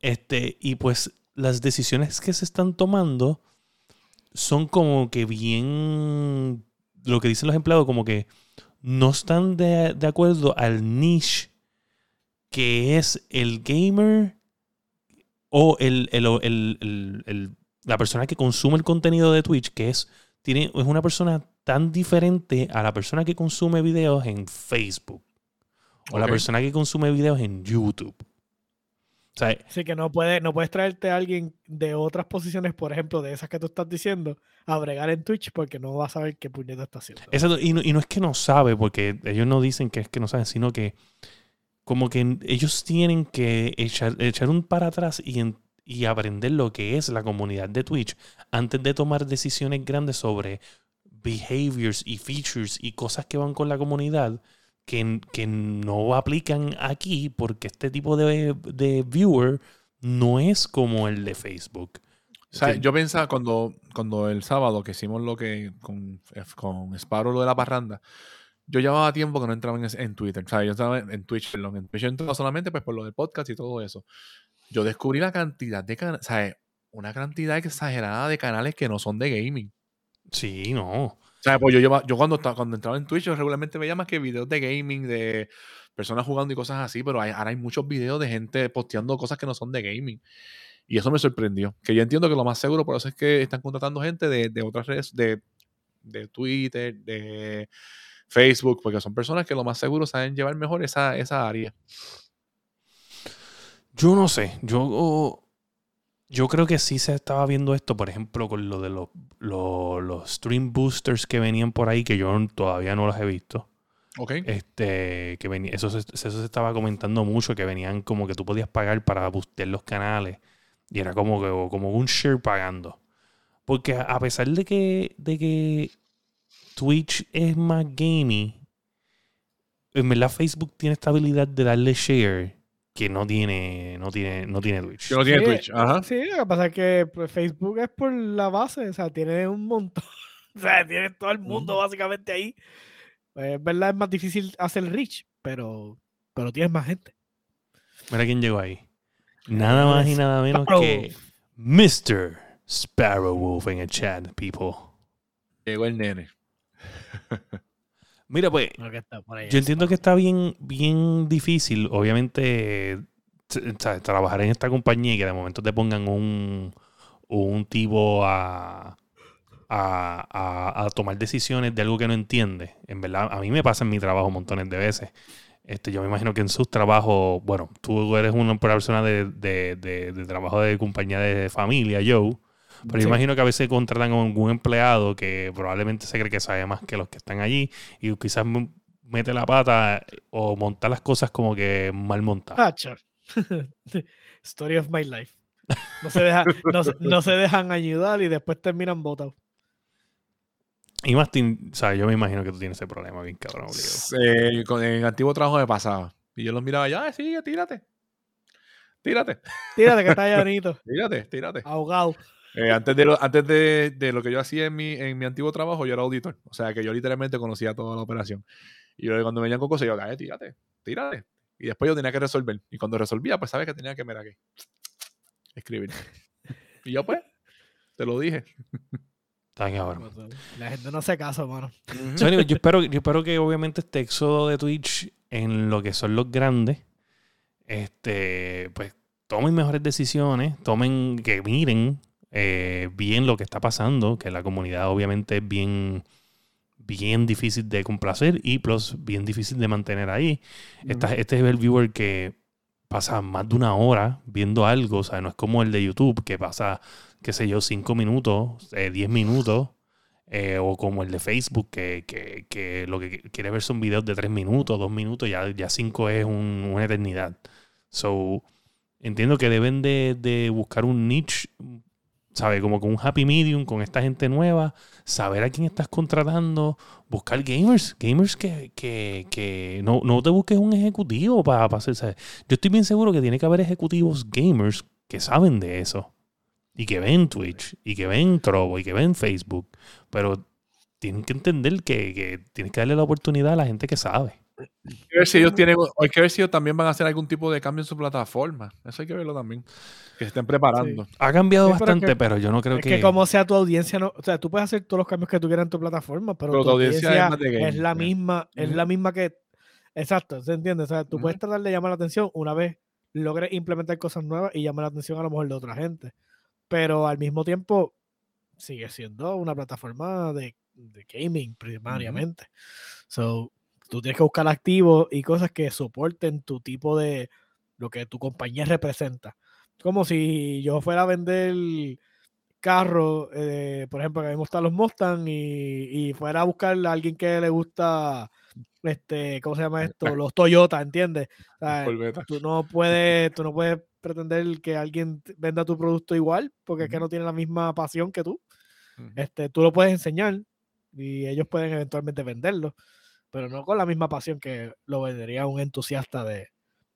este, y pues las decisiones que se están tomando son como que bien, lo que dicen los empleados, como que no están de, de acuerdo al niche que es el gamer o el, el- el- el- el- la persona que consume el contenido de Twitch, que es, tiene, es una persona tan diferente a la persona que consume videos en Facebook o la persona que consume videos en YouTube. O sea, Así que no, puede, no puedes traerte a alguien de otras posiciones, por ejemplo, de esas que tú estás diciendo, a bregar en Twitch porque no vas a saber qué puñeta está haciendo. Exacto, y no, y no es que no sabe, porque ellos no dicen que es que no saben, sino que como que ellos tienen que echar, echar un para atrás y, en- y aprender lo que es la comunidad de Twitch antes de tomar decisiones grandes sobre behaviors y features y cosas que van con la comunidad que, que no aplican aquí porque este tipo de, de viewer no es como el de Facebook. O sea, yo pensaba cuando, cuando el sábado que hicimos lo que con, con Sparrow, lo de la parranda, yo llevaba tiempo que no entraba en, en Twitter. O sea, yo estaba en, Twitch, perdón. En Twitch entraba solamente pues, por lo del podcast y todo eso. Yo descubrí la cantidad de canales, sea, una cantidad exagerada de canales que no son de gaming. Sí, no. O sea, pues yo, lleva- yo cuando, cuando entraba en Twitch, yo regularmente veía más que videos de gaming, de personas jugando y cosas así, pero hay- ahora hay muchos videos de gente posteando cosas que no son de gaming. Y eso me sorprendió. Que yo entiendo que lo más seguro, por eso es que están contratando gente de, de otras redes, de, de Twitter, de Facebook, porque son personas que lo más seguro saben llevar mejor esa, esa área. Yo no sé. Yo, yo creo que sí se estaba viendo esto, por ejemplo, con lo de los, los, los stream boosters que venían por ahí, que yo todavía no los he visto. ¿Ok? Este, que venía, eso, se, eso se estaba comentando mucho, que venían como que tú podías pagar para boostear los canales. Y era como, que, como un share pagando. Porque a pesar de que, de que Twitch es más gaming, en verdad Facebook tiene esta habilidad de darle share que no tiene, no tiene, no tiene Twitch. Que no tiene Sí, Twitch. Ajá. Sí, lo que pasa es que pues, Facebook es por la base, o sea, tiene un montón, [LAUGHS] o sea, tiene todo el mundo básicamente ahí. Pues, es verdad, es más difícil hacer reach, pero, pero tienes más gente. Mira quién llegó ahí. Nada más y nada menos Sparrow. que Mr. Sparrow Wolf en el chat, people. Llegó el nene. [LAUGHS] Mira, pues, Yo entiendo que está bien, bien difícil, obviamente, trabajar en esta compañía y que de momento te pongan un, un tipo a, a, a- a tomar decisiones de algo que no entiende. En verdad, a mí me pasa en mi trabajo montones de veces. Este, yo me imagino que en sus trabajos, bueno, tú eres una persona de, de- de- de trabajo de compañía de familia, Joe. Pero yo Sí. imagino que a veces contratan a algún empleado que probablemente se cree que sabe más que los que están allí y quizás mete la pata o monta las cosas como que mal montadas. Hacho. [LAUGHS] Story of my life. No se, deja- no, se- no se dejan ayudar y después terminan votados. Y Martín, o sea, yo me imagino que tú tienes ese problema bien cabrón, obligado. Eh, con el antiguo trabajo me pasaba. Y yo los miraba ya, sigue, tírate. Tírate, Tírate que está llanito, [LAUGHS] tírate, tírate. ahogado. Eh, antes de lo, antes de, de lo que yo hacía en mi, en mi antiguo trabajo, yo era auditor. O sea, que yo literalmente conocía toda la operación. Y yo, cuando me venían con cosas, yo, dale, tírate, tírate. Y después yo tenía que resolver. Y cuando resolvía, pues sabes que tenía que, mira, aquí, escribir. [LAUGHS] Y yo, pues, te lo dije. Está cabrón. La gente no hace caso, mano. So, anyway, yo, espero, yo espero que obviamente este éxodo de Twitch en lo que son los grandes, este, pues tomen mejores decisiones, tomen, que miren eh, bien lo que está pasando, que la comunidad obviamente es bien, bien difícil de complacer y plus bien difícil de mantener ahí. Esta- este es el viewer que pasa más de una hora viendo algo, o sea, no es como el de YouTube que pasa, qué sé yo, 5 minutos, 10 minutos, eh, o como el de Facebook que, que- que lo que quiere ver son videos de 3 minutos, 2 minutos, ya, ya 5 es un- una eternidad. So, entiendo que deben de, de buscar un niche, ¿sabe? Como con un happy medium con esta gente nueva, saber a quién estás contratando, buscar gamers, gamers que, que, que no, no te busques un ejecutivo para, hacer. Yo estoy bien seguro que tiene que haber ejecutivos gamers que saben de eso y que ven Twitch y que ven Trovo y que ven Facebook, pero tienen que entender que, que tienes que darle la oportunidad a la gente que sabe. Hay que ver si ellos tienen, hay que ver si ellos también van a hacer algún tipo de cambio en su plataforma. Eso hay que verlo también. Que se estén preparando. Ha cambiado Sí, pero bastante, que- pero yo no creo es que... que como sea tu audiencia, no, o sea, tú puedes hacer todos los cambios que tú quieras en tu plataforma, pero, Pero tu tu audiencia audiencia, es de es, la misma, es Ujú. la misma que, exacto, ¿se entiende? O sea, tú puedes tratar de llamar la atención una vez logres implementar cosas nuevas y llamar la atención a lo mejor de otra gente, pero al mismo tiempo sigue siendo una plataforma de, de gaming primariamente. So, tú tienes que buscar activos y cosas que soporten tu tipo de lo que tu compañía representa. Como si yo fuera a vender carro, eh, por ejemplo, que a mí me gustan los Mustang y, y fuera a buscar a alguien que le gusta, este, ¿cómo se llama esto? Los Toyota, ¿entiendes? O sea, tú no [LAUGHS] puedes, tú no puedes pretender que alguien venda tu producto igual, porque es que no tiene la misma pasión que tú. Este, tú lo puedes enseñar y ellos pueden eventualmente venderlo, pero no con la misma pasión que lo vendería un entusiasta de,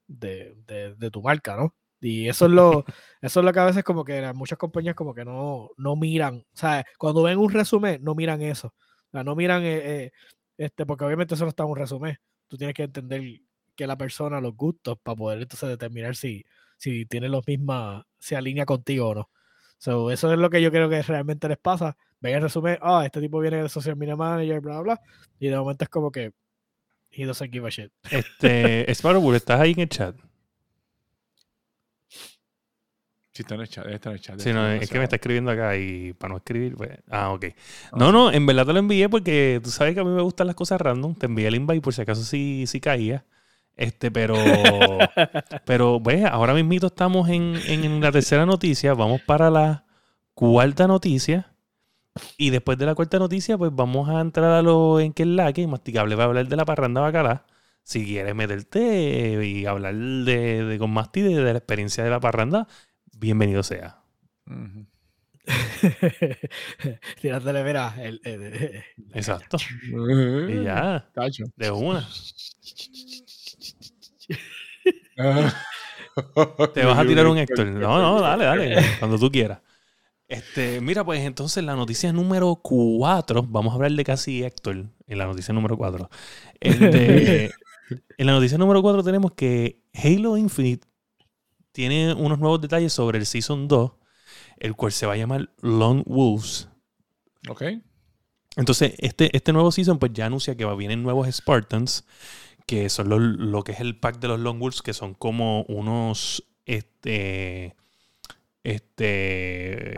de, de- de tu marca, ¿no? Y eso es lo, [LAUGHS] eso es lo que a veces como que muchas compañías como que no, no miran, o sea, cuando ven un resumen, no miran eso. O sea, no miran, eh, eh, este, porque obviamente eso no está en un resumen. Tú tienes que entender que la persona, los gustos, para poder entonces determinar si, si tiene los mismas, se alinea contigo o no. So, eso es lo que yo creo que realmente les pasa. Ven el resumen, ah, este tipo viene de social media manager, bla, bla, y de momento es como que he doesn't give a shit. Este, [LAUGHS] Sparrow, ¿estás ahí en el chat? Sí, está en el chat. Está en el chat. Sí, no, es que me está escribiendo acá y para no escribir, pues. Ah, ok. No, no, en verdad te lo envié porque tú sabes que a mí me gustan las cosas random. Te envié el invite por si acaso sí, sí caía. Este, pero. [LAUGHS] pero, pues, ahora mismito estamos en, en la tercera noticia. Vamos para la cuarta noticia. Y después de la cuarta noticia, pues vamos a entrar a lo en que es la que masticable va a hablar de la parranda bacalá. Si quieres meterte y hablar de, de con Masti de, de la experiencia de la parranda, bienvenido sea. [LAUGHS] Tirándole, mira, el, el- Exacto. Y ya, de una. Te vas a tirar un [LAUGHS] Héctor. No, no, dale, dale. Cuando tú quieras. Este, mira, pues entonces la noticia número 4, vamos a hablar de casi Héctor en la noticia número 4. [LAUGHS] en la noticia número 4 tenemos que Halo Infinite tiene unos nuevos detalles sobre el Season 2, el cual se va a llamar Lone Wolves. Ok. Entonces, este, este nuevo season pues ya anuncia que va, vienen nuevos Spartans, que son lo, lo que es el pack de los Long Wolves, que son como unos este, este,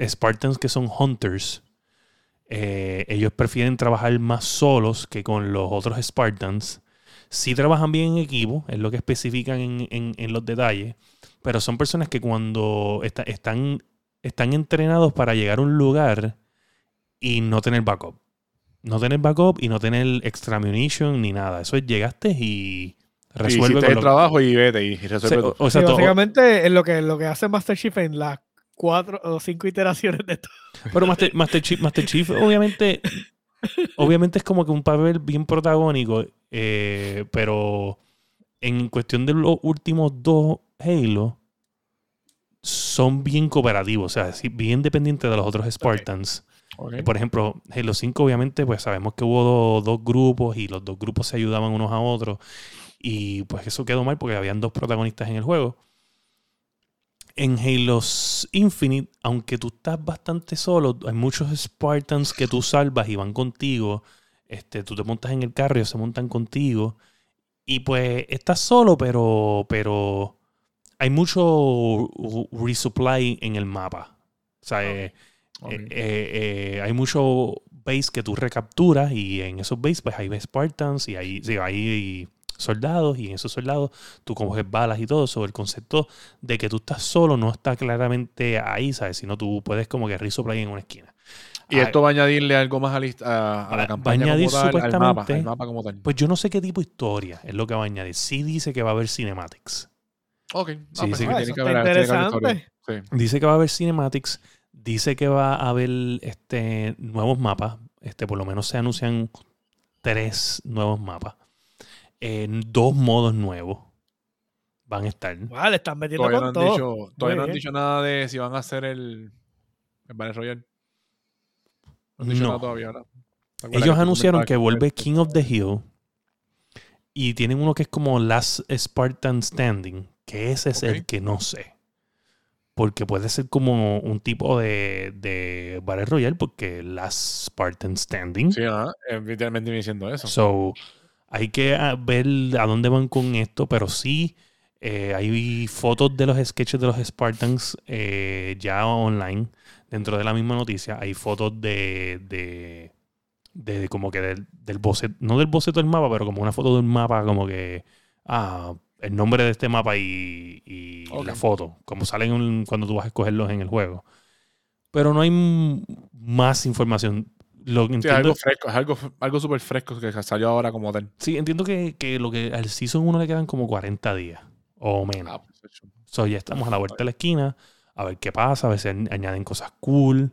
Spartans que son hunters. Eh, ellos prefieren trabajar más solos que con los otros Spartans. Sí trabajan bien en equipo, es lo que especifican en, en- los detalles, pero son personas que cuando está- están, están entrenados para llegar a un lugar y no tener backup. No tener backup y no tener extra munition ni nada. Eso es llegaste y resuelve con el lo- trabajo y vete y resuelve tú. o- o Sí, sea, to- básicamente es lo que, lo que hace Master Chief en las cuatro o cinco iteraciones de esto. Pero Master, Master Chief, Master Chief, obviamente, obviamente es como que un papel bien protagónico, eh, pero en cuestión de los últimos dos Halo, son bien cooperativos, o sea, sí, bien dependientes de los otros Spartans. Por ejemplo, Halo 5, obviamente, pues sabemos que hubo do- dos grupos y los dos grupos se ayudaban unos a otros. Y pues eso quedó mal porque habían dos protagonistas en el juego. En Halo Infinite, aunque tú estás bastante solo, hay muchos Spartans que tú salvas y van contigo. Este, tú te montas en el carro y ellos se montan contigo. Y pues estás solo, pero, pero hay mucho resupply en el mapa. O sea, eh, Ok. eh, eh, eh, hay mucho base que tú recapturas y en esos base pues hay Spartans y hay, sí, hay soldados y en esos soldados tú coges balas y todo sobre el concepto de que tú estás solo no está claramente ahí, ¿sabes? Sino tú puedes como que resupply en una esquina. Y Ah, esto va a añadirle algo más a, a- a Va- va la a campaña añadir como tal, al mapa, supuestamente- al mapa como tal. Pues yo no sé qué tipo de historia es lo que va a añadir. Sí dice que va a haber cinematics. Ok. Sí, Ah, pues sí, sí, que Ah, tiene que haber- tiene que haber interesante. Sí. Dice que va a haber cinematics. Dice que va a haber este, nuevos mapas. Este, por lo menos se anuncian tres nuevos mapas. En dos modos nuevos van a estar. Vale, están metiendo Todavía, no con han, todo. dicho, todavía no han dicho nada de si van a hacer el, el Battle Royale. No han dicho No. nada todavía, ¿verdad? ¿Te acuerdas Ellos anunciaron que vuelve King of the Hill. Y tienen uno que es como Last Spartan Standing. Que ese es el que no sé. Porque puede ser como un tipo de, de Battle Royale. Porque Last Spartan Standing. Sí, eh, literalmente me diciendo eso. So, hay que ah, ver a dónde van con esto, pero sí eh, hay fotos de los sketches de los Spartans eh, ya online dentro de la misma noticia. Hay fotos de, de, de como que del, del boceto, no del boceto del mapa, pero como una foto del mapa, como que, ah, el nombre de este mapa y, la foto, como salen cuando tú vas a escogerlos en el juego. pero no hay más información. Lo que Sí, es entiendo, algo fresco, es algo, algo súper fresco que salió ahora como tal. sí, entiendo que, que lo que al Season 1 le quedan como 40 días o menos. Ah, pues. So, ya estamos a la vuelta de la esquina, a ver qué pasa, a ver si añ- añaden cosas cool.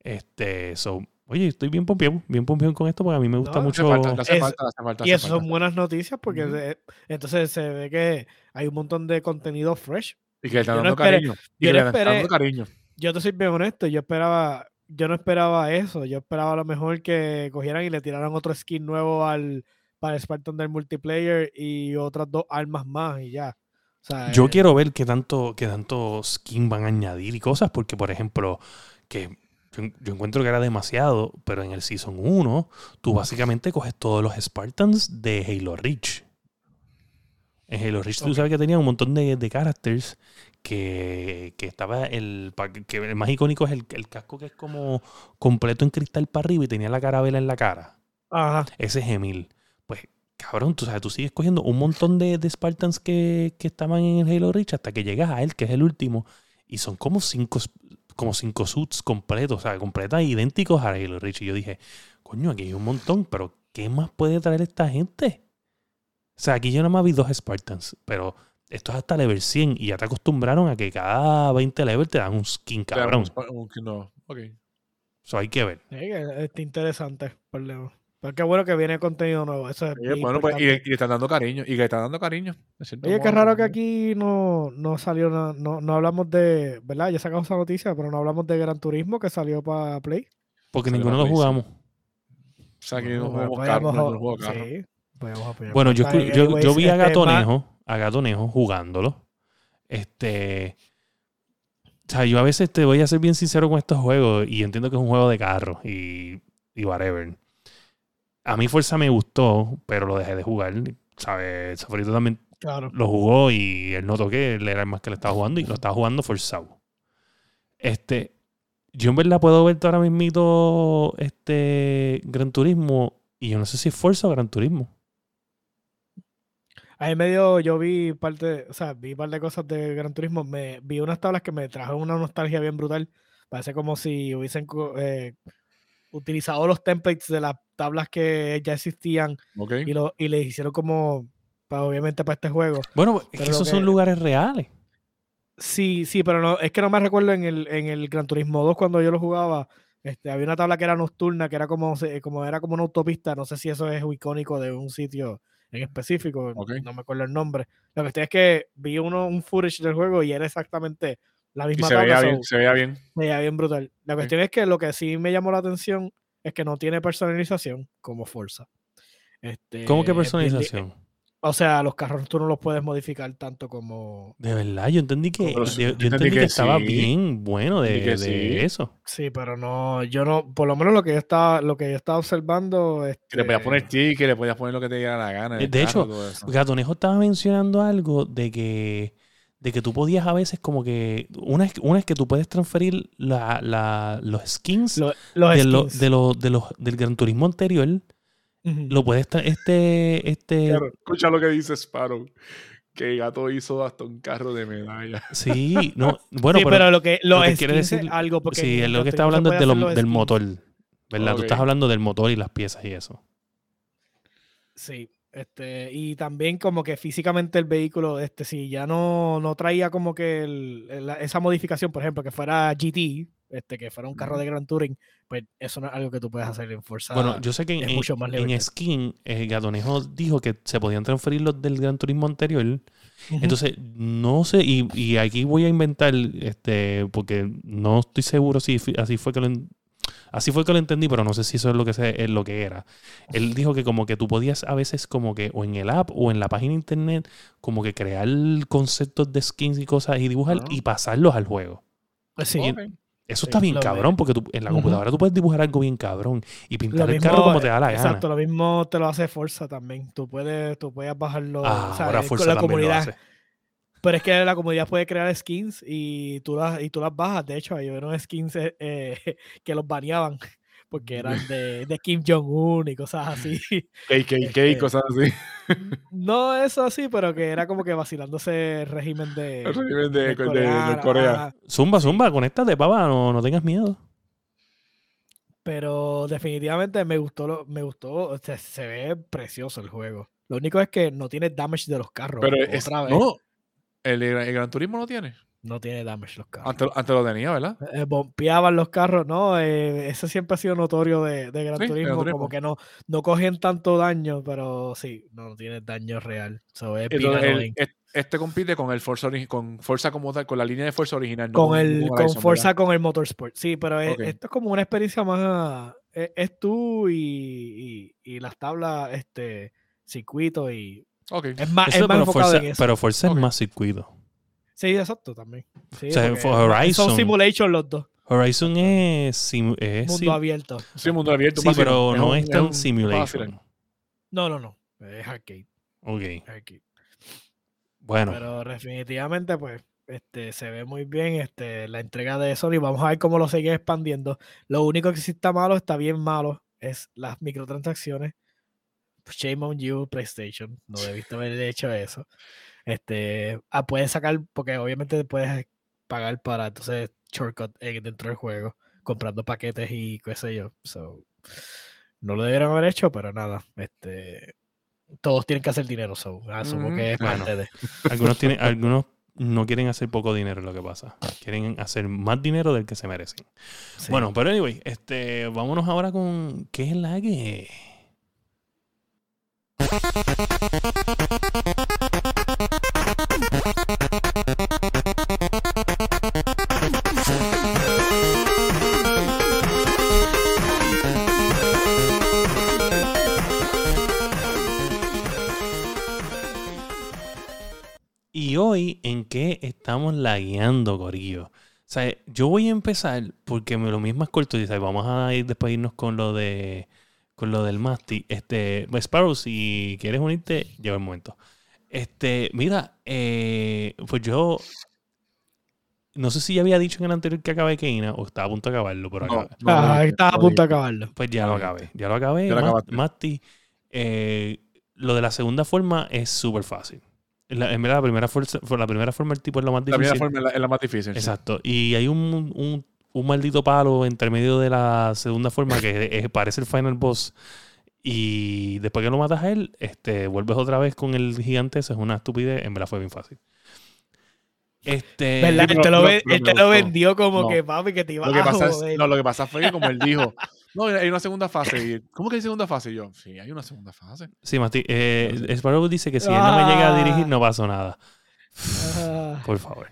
Este, so, oye, estoy bien pompeado, bien pompeado con esto porque a mí me gusta No, mucho. falta, le hace Es- falta, le hace falta, Y eso son buenas noticias porque entonces se ve que hay un montón de contenido fresh. Y que le están no dando esperé- cariño. Y yo le están dando cariño. Yo te soy bien honesto, yo esperaba, yo no esperaba eso, yo esperaba a lo mejor que cogieran y le tiraran otro skin nuevo al para el Spartan del multiplayer y otras dos armas más y ya. O sea, Yo eh, quiero ver qué tanto, qué tanto skin van a añadir y cosas, porque por ejemplo, que yo, yo encuentro que era demasiado, pero en el Season 1, tú básicamente coges todos los Spartans de Halo Reach. En Halo Reach tú sabes que tenía un montón de, de characters que, que estaba el, que el más icónico es el, el casco que es como completo en cristal para arriba y tenía la carabela en la cara. Ajá. Ese es Emil. Pues, cabrón, tú sabes, tú sigues cogiendo un montón de, de Spartans que, que estaban en el Halo Reach hasta que llegas a él, que es el último. Y son como cinco, como cinco suits completos, o sea, completas idénticos a Halo Reach. Y yo dije, coño, aquí hay un montón, pero ¿qué más puede traer esta gente? O sea, aquí yo nada más vi dos Spartans, pero esto es hasta level 100 y ya te acostumbraron a que cada 20 level te dan un skin, cabrón. un- no, ok. Eso hay que ver. Sí, que está interesante. por lo- Pero qué bueno que viene contenido nuevo. Eso es Oye, bueno, pues, y, y le están dando cariño. Y que le están dando cariño. Oye, qué raro que aquí no, no salió nada, no, no hablamos de, ¿verdad? Ya sacamos esa noticia, pero no hablamos de Gran Turismo que salió para Play. Porque Salió ninguno lo jugamos. O sea, que Bueno, no jugamos pues, carro. No, juego carro. sí, apoyar. Bueno, yo, yo, yo vi a este, Gatonejo, a Gatonejo jugándolo. Este. O sea, yo a veces te voy a ser bien sincero con estos juegos y entiendo que es un juego de carro y, y whatever. A mí Fuerza me gustó, pero lo dejé de jugar. ¿Sabes? Saforito también Claro. lo jugó y él notó que él era el más que le estaba jugando y lo estaba jugando forzado. Este, yo en verdad puedo ver ahora mismito este Gran Turismo y yo no sé si es Forza o Gran Turismo. Ahí medio yo vi parte, o sea, vi un par de cosas de Gran Turismo, me vi unas tablas que me trajeron una nostalgia bien brutal. Parece como si hubiesen eh, utilizado los templates de las tablas que ya existían y, lo, y le hicieron como, pa- obviamente para este juego. Bueno, es que esos son lugares reales. Sí, sí, pero no, es que no me recuerdo en el, en el Gran Turismo 2 cuando yo lo jugaba. Este, había una tabla que era nocturna, que era como, como era como una autopista. No sé si eso es icónico de un sitio en específico. No me acuerdo el nombre. Lo que estoy es que vi uno, un footage del juego y era exactamente la Y misma se tabla. veía bien, se veía bien. se veía bien brutal. La cuestión es que lo que sí me llamó la atención es que no tiene personalización como Forza. Este, ¿Cómo que es bien di- personalización? O sea, los carros tú no los puedes modificar tanto como, De verdad, yo entendí que, yo, sí, yo yo entendí entendí que, que estaba sí. bien bueno de, Entendí que de sí. eso. Sí, pero no, yo no, por lo menos lo que yo estaba, lo que yo estaba observando, Que le podías este, poner ticket, le podías poner lo que te diera la gana. Eh, de carro, hecho. Gatonejo estaba mencionando algo de que, de que tú podías a veces como que, una es, una es que tú puedes transferir la, la- los skins lo- los de, lo- skins. de los- de los, del Gran Turismo anterior, Lo puedes, tra- este, este, Claro, escucha lo que dice Sparrow. Que el gato hizo hasta un carro de medalla. sí, [LAUGHS] no, bueno, sí, pero, pero, lo que que skins quiere decir- algo porque sí, es lo que está hablando es puede de lo- del motor, ¿verdad? Tú estás hablando del motor y las piezas y eso. Sí, este, y también como que físicamente el vehículo, este, si ya no, no traía como que el- el- la- esa modificación, por ejemplo, que fuera GT, este, que fuera un carro de Gran Touring, pues eso no es algo que tú puedes hacer en Forza. Bueno, yo sé que en, es en- mucho más en libertad. Skin, eh, Gatonejo dijo que se podían transferir los del Gran Turismo anterior. Entonces, no sé, y, y aquí voy a inventar, este, porque no estoy seguro si así fue que lo, así fue que lo entendí, pero no sé si eso es lo que se- es lo que era. Él dijo que como que tú podías a veces como que o en el app o en la página de internet como que crear conceptos de skins y cosas y dibujar Ah. y pasarlos al juego. Pues sí. Eso está bien cabrón, porque tú, en la computadora tú puedes dibujar algo bien cabrón y pintar el carro como te da la gana. Exacto, lo mismo te lo hace Forza también. Tú puedes, tú puedes bajarlo. Ah, o sea, ahora eh, con la comunidad. Pero es que la comunidad puede crear skins y tú las, y tú las bajas. De hecho, hay unos skins eh, [LAUGHS] que los baneaban porque eran [LAUGHS] de, de Kim Jong-un y cosas así. [LAUGHS] KKK, [LAUGHS] Este, cosas así. No eso así, pero que era como que vacilándose el régimen de, El régimen de, de, de coreano, Corea. ajá. Zumba, zumba, conéctate, papá, no, no tengas miedo. Pero definitivamente me gustó, lo- me gustó, o sea, se ve precioso el juego. Lo único es que no tiene damage de los carros. Pero es, otra vez. no, el, el Gran Turismo no tiene. No tiene damage los carros. Antes, antes lo tenía, ¿verdad? Eh, bompeaban los carros, ¿no? Eh, eso siempre ha sido notorio de, de Gran Sí, de Gran Turismo, Turismo. como que no, no cogen tanto daño, pero sí, no tiene daño real. So, es Entonces, el- este compite con el Forza con Forza como tal, con la línea de Forza original. no con el con Horizon, Forza ¿verdad? con el Motorsport. Sí, pero es- Ok. esto es como una experiencia más. Es, es tú y, y- y las tablas, este circuito y es más, Eso, es más pero, enfocado Forza, en eso. pero Forza es más circuito. Sí, exacto también. Sí, O sea, porque for Son Horizon- simulation los dos, Horizon es, sim- es mundo sim- abierto. Sí, mundo abierto. sí, pero no un- es tan un- simulation. No, no, no. Es arcade. Ok, arcade. bueno. Pero definitivamente, pues, este, se ve muy bien este, la entrega de Sony. Vamos a ver cómo lo siguen expandiendo. Lo único que sí está malo, está bien malo, es las microtransacciones. Shame on you, PlayStation. No debiste haber hecho eso. Este, ah, puedes sacar, porque obviamente puedes pagar para entonces shortcut eh, dentro del juego, comprando paquetes y qué sé yo. So, no lo debieron haber hecho, pero nada. Este, todos tienen que hacer dinero, so, asumo Ujú. que es Bueno. parte de. [LAUGHS] Algunos, tienen, [LAUGHS] algunos no quieren hacer poco dinero, lo que pasa. Quieren hacer más dinero del que se merecen. Sí. Bueno, pero anyway, este, vámonos ahora con ¿qué es la que? Hoy, ¿en qué estamos lagueando, Corillo? O sea, yo voy a empezar porque me lo mismo es corto. Y ¿sabes? vamos a ir después irnos con lo de con lo del Masti. Este, pues, Sparrow, si quieres unirte, llega el momento. Este, mira, eh, pues yo no sé si ya había dicho en el anterior que acabé Keina o estaba a punto de acabarlo, pero No, acabé. no, Ah, no, estaba a punto de acabarlo. Pues ya lo Está acabé. Ya lo acabé. Masti, eh, lo de la segunda forma es súper fácil. La- en verdad, la primera, fuerza, la primera forma del tipo es lo más La primera difícil. forma es la, es la más difícil. sí. Exacto. Y hay un, un, un maldito palo entre medio de la segunda forma que es- parece el final boss. Y después que lo matas a él, este, vuelves otra vez con el gigante. Eso es una estupidez. En verdad fue bien fácil. Este, ¿Verdad? él te lo, vendió como No. que papi que te iba Lo que, a pasa es, no, lo que pasa fue que como él dijo, [LAUGHS] no, hay una segunda fase. Y, ¿Cómo que hay segunda fase? Y yo, sí, hay una segunda fase. Sí, Mati. Eh, Sparrow dice que si él no me llega a dirigir, no pasó nada. Ah, Por favor.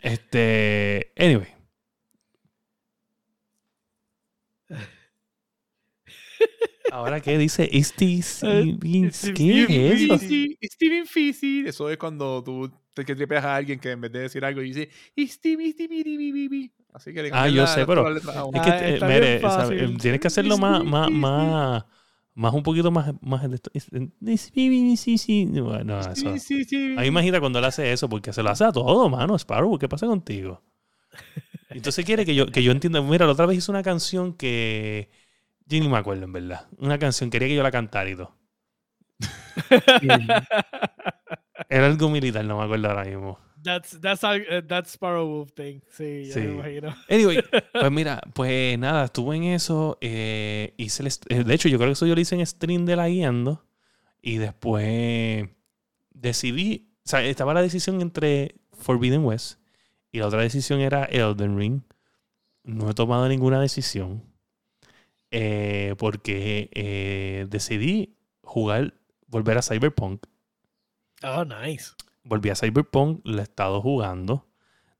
Este. Anyway. Ahora, ¿qué dice? Este, Este ¿Qué es eso? Easy, es bien difícil. Eso es cuando tú que tripeas a alguien que en vez de decir algo dice "Isti, isti, biri, bi, bi, bi". Así que le Ah, yo la- sé, la- pero la. Es que, Ah, eh, mire. Eh, tienes que hacerlo más, más, más, más un poquito más, más de esto. Es- es- sí, sí, sí. Bueno, eso. Sí, sí, sí. A mí imagina cuando él hace eso, porque se lo hace a todo, mano. Sparrow, ¿qué pasa contigo? Entonces quiere que yo, que yo entienda. Mira, la otra vez hizo una canción que. Yo ni me acuerdo, en verdad. Una canción, quería que yo la cantara y todo. [LAUGHS] [LAUGHS] Era algo militar, no me acuerdo ahora mismo. That's, that's, our- uh, that's Sparrow Wolf thing. Sí, ya Sí. me imagino. [LAUGHS] Anyway, pues mira, [LAUGHS] pues nada, estuve en eso. eh, hice el eh, de hecho, yo creo que eso yo lo hice en stream de la guiando. Y después decidí. O sea, estaba la decisión entre Forbidden West y la otra decisión era Elden Ring. No he tomado ninguna decisión. eh, porque eh, decidí jugar, volver a Cyberpunk. Oh, nice. Volví a Cyberpunk, lo he estado jugando.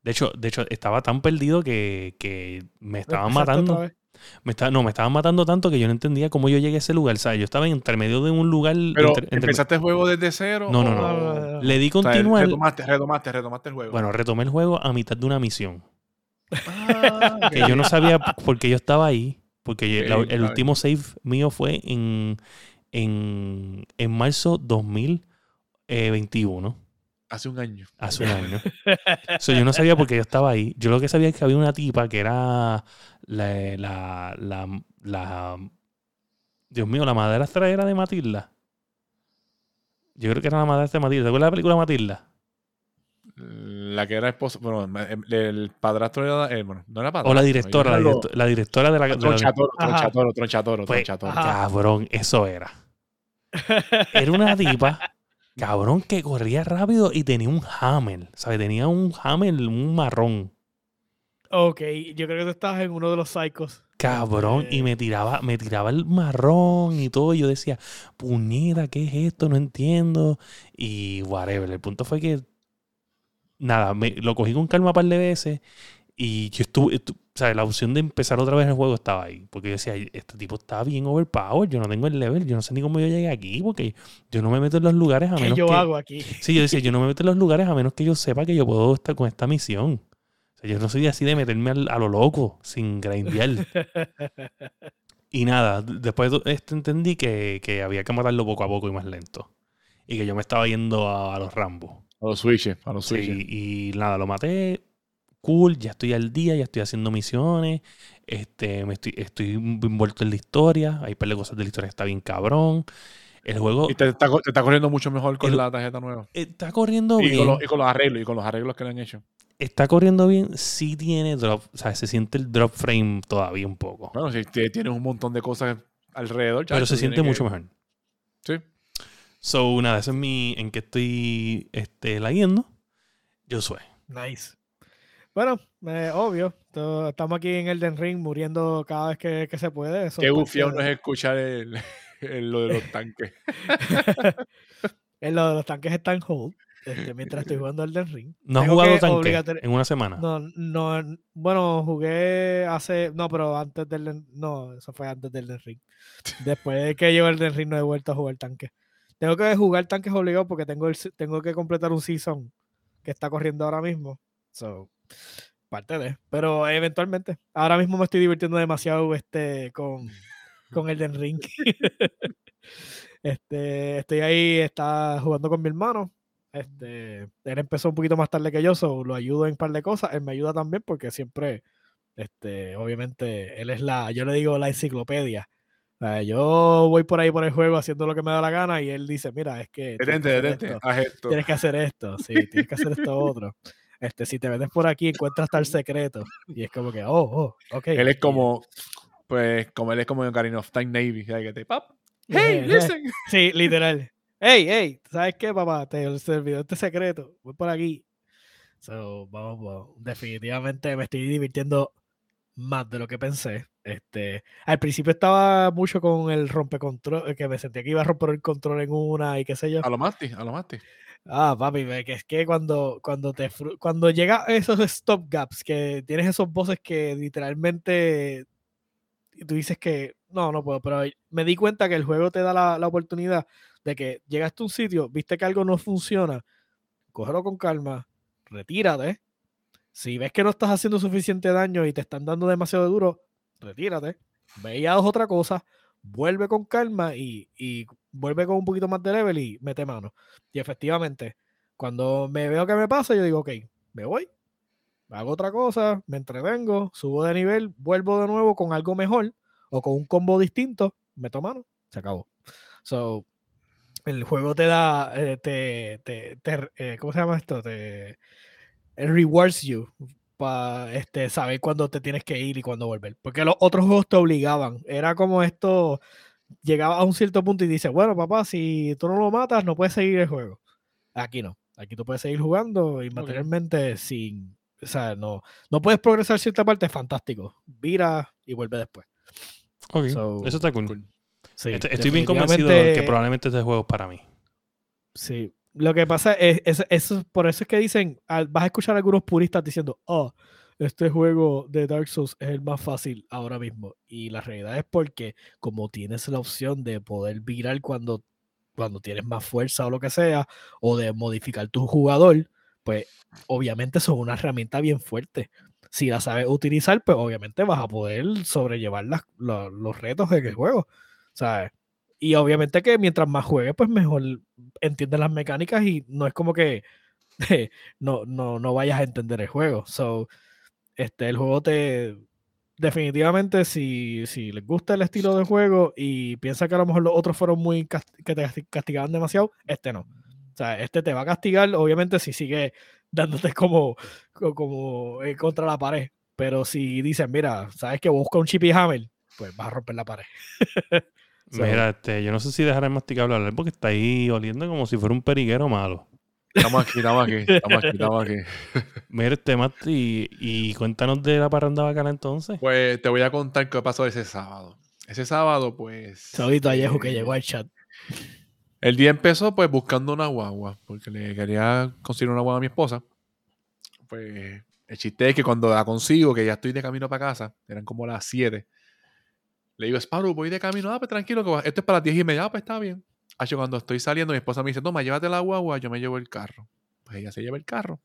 De hecho, de hecho estaba tan perdido que, que me estaban ¿Empezaste matando. Me estaba, no, me estaban matando tanto que yo no entendía cómo yo llegué a ese lugar. O sea, yo estaba entre medio de un lugar. Pero, entre- entre- ¿empezaste el juego desde cero? No, no, o- no. no. le di O sea, continuar. retomaste, retomaste, retomaste el juego. Bueno, retomé el juego a mitad de una misión. Ah, Que yo no sabía por qué yo estaba ahí. Porque la- el último save mío fue en, en, en marzo 2021. Hace un año. hace un año. So, yo no sabía por qué yo estaba ahí. Yo lo que sabía es que había una tipa que era la, la, la, la- Dios mío, la madrastra era de Matilda. Yo creo que era la madrastra de Matilda. ¿Te acuerdas de la película Matilda? La que era esposa. Bueno, el, el padrastro era. eh, bueno, no era padrastro. O la directora, la, directo- directora de la... de la- Tronchatoro, tronchatoro, tronchatoro, Pues, tronchatoro. ajá. Cabrón, eso era. [LAUGHS] Era una tipa, cabrón, que corría rápido y tenía un hammer. ¿Sabes? Tenía un hammer, un marrón. ok, yo creo que tú estás en uno de los psychos. Cabrón, y me tiraba, me tiraba el marrón y todo. Y yo decía, puñeta, ¿qué es esto? No entiendo. Y whatever. El punto fue que, nada, me, lo cogí con calma un par de veces. Y yo estuve, estu- o sea, la opción de empezar otra vez el juego estaba ahí. Porque yo decía, "Ay, este tipo está bien overpowered. Yo no tengo el level. Yo no sé ni cómo yo llegué aquí. Porque yo no me meto en los lugares a ¿Qué menos yo que. hago aquí? Sí, yo decía, yo no me meto en los lugares a menos que yo sepa que yo puedo estar con esta misión. O sea, yo no soy así de meterme al- a lo loco, sin grindear. [LAUGHS] Y nada, después de esto entendí que, que había que matarlo poco a poco y más lento. Y que yo me estaba yendo a, a los Rambos. A los switches, a los Sí, switches. y nada, lo maté. Cool, ya estoy al día, ya estoy haciendo misiones. Este, me estoy, estoy envuelto en la historia. Hay un par de cosas de la historia que está bien cabrón. El juego Y te está, te está corriendo mucho mejor con El- la tarjeta nueva. está corriendo Y bien. con, los, y con los arreglos, y con los arreglos que le han hecho. Está corriendo bien, sí tiene drop. O sea, se siente el drop frame todavía un poco. Bueno, si tienes un montón de cosas alrededor, pero chacho, se siente mucho que- mejor. Sí. So, nada, eso es mi. en que estoy este, leyendo. Yo soy. Nice. Bueno, eh, obvio. to- Estamos aquí en Elden Ring muriendo cada vez que, que se puede. Eso Qué bufiado no es escuchar el, el- lo de los tanques. [LAUGHS] en lo de los tanques está en hold. este, mientras estoy jugando Elden Ring. ¿No has jugado que tanque en una semana? No, no, bueno, jugué hace, no, pero antes del, no, eso fue antes del Elden Ring. Después de que llevo el Elden Ring no he vuelto a jugar tanque. Tengo que jugar tanques obligado porque tengo, el, tengo que completar un season que está corriendo ahora mismo. So, parte de, pero eventualmente. Ahora mismo me estoy divirtiendo demasiado este con, con Elden Ring. [LAUGHS] este, estoy ahí, está jugando con mi hermano. Este, él empezó un poquito más tarde que yo, so lo ayudo en un par de cosas. Él me ayuda también porque siempre, este, obviamente, él es la, yo le digo la enciclopedia. O sea, yo voy por ahí por el juego haciendo lo que me da la gana y él dice, mira, es que tienes Detente, que hacer detente. esto, Haz esto. tienes que hacer esto, sí, tienes que hacer esto otro. [LAUGHS] Este, si te metes por aquí encuentras tal [LAUGHS] secreto y es como que, oh, oh, ok. Él es como, pues, como él es como en Ocarina of Time Navy. Que te, pap, Eh, [LAUGHS] hey, eh, listen. [LAUGHS] Sí, literal. Hey, hey, ¿sabes qué, papá? Te se olvidó este secreto. Voy por aquí. So, vamos, vamos. Definitivamente me estoy divirtiendo más de lo que pensé. Este, al principio estaba mucho con el rompecontrol, que me sentía que iba a romper el control en una y qué sé yo. A lo masti, a lo masti. Ah, papi, que es que cuando, cuando te cuando llega esos stop gaps, que tienes esos voces que literalmente tú dices que no, no puedo, pero me di cuenta que el juego te da la, la oportunidad de que llegaste a un sitio, viste que algo no funciona, cógelo con calma, retírate. Si ves que no estás haciendo suficiente daño y te están dando demasiado duro, retírate. Ve y haz otra cosa, vuelve con calma y, y vuelve con un poquito más de level y mete mano. Y efectivamente, cuando me veo que me pasa, yo digo, ok, me voy, hago otra cosa, me entretengo, subo de nivel, vuelvo de nuevo con algo mejor o con un combo distinto, meto mano, se acabó. So, el juego te da, eh, te, te, te, eh, ¿cómo se llama esto? Te it rewards you para este, saber cuándo te tienes que ir y cuándo volver. Porque los otros juegos te obligaban. Era como esto, llegaba a un cierto punto y dice, bueno, papá, si tú no lo matas, no puedes seguir el juego. Aquí no. Aquí tú puedes seguir jugando y materialmente sin, o sea, no, no puedes progresar cierta parte, fantástico. Vira y vuelve después. So, eso está cool. Cool. Sí, Este- Estoy bien convencido de que probablemente este juego es para mí. Sí. Lo que pasa es, es, eso- por eso es que dicen, al- vas a escuchar a algunos puristas diciendo, oh, este juego de Dark Souls es el más fácil ahora mismo. Y la realidad es porque como tienes la opción de poder virar cuando, cuando tienes más fuerza o lo que sea, o de modificar tu jugador, pues obviamente son una herramienta bien fuerte. Si la sabes utilizar, pues obviamente vas a poder sobrellevar las- lo- los retos en el juego. ¿sabes? Y obviamente que mientras más juegues, pues mejor entiendes las mecánicas y no es como que [LAUGHS] no, no, no vayas a entender el juego. So, este, el juego te. Definitivamente, si, si les gusta el estilo de juego y piensa que a lo mejor los otros fueron muy que te castigaban demasiado, este no. O sea, este te va a castigar, obviamente, si sigue [LAUGHS] dándote como, como eh, contra la pared. Pero si dicen, mira, sabes que busca un chip y hammer, pues vas a romper la pared. [LAUGHS] Mira, este, yo no sé si dejar el masticable hablar porque está ahí oliendo como si fuera un periguero malo. Estamos aquí, estamos aquí, estamos aquí, estamos aquí. [LAUGHS] Mira, este Mati, y, cuéntanos de la parranda bacana entonces. Pues te voy a contar qué pasó ese sábado. Ese sábado, pues. Saludito a Yehu que llegó al chat. El día empezó, pues, buscando una guagua, porque le quería conseguir una guagua a mi esposa. Pues, el chiste es que cuando la consigo, que ya estoy de camino para casa, eran como las 7 le digo, Sparrow, voy de camino. Ah, pues tranquilo, que esto es para las 10 y media. Ah, pues está bien. Hacho, cuando estoy saliendo, mi esposa me dice, toma, llévate la guagua, yo me llevo el carro. Pues ella se lleva el carro.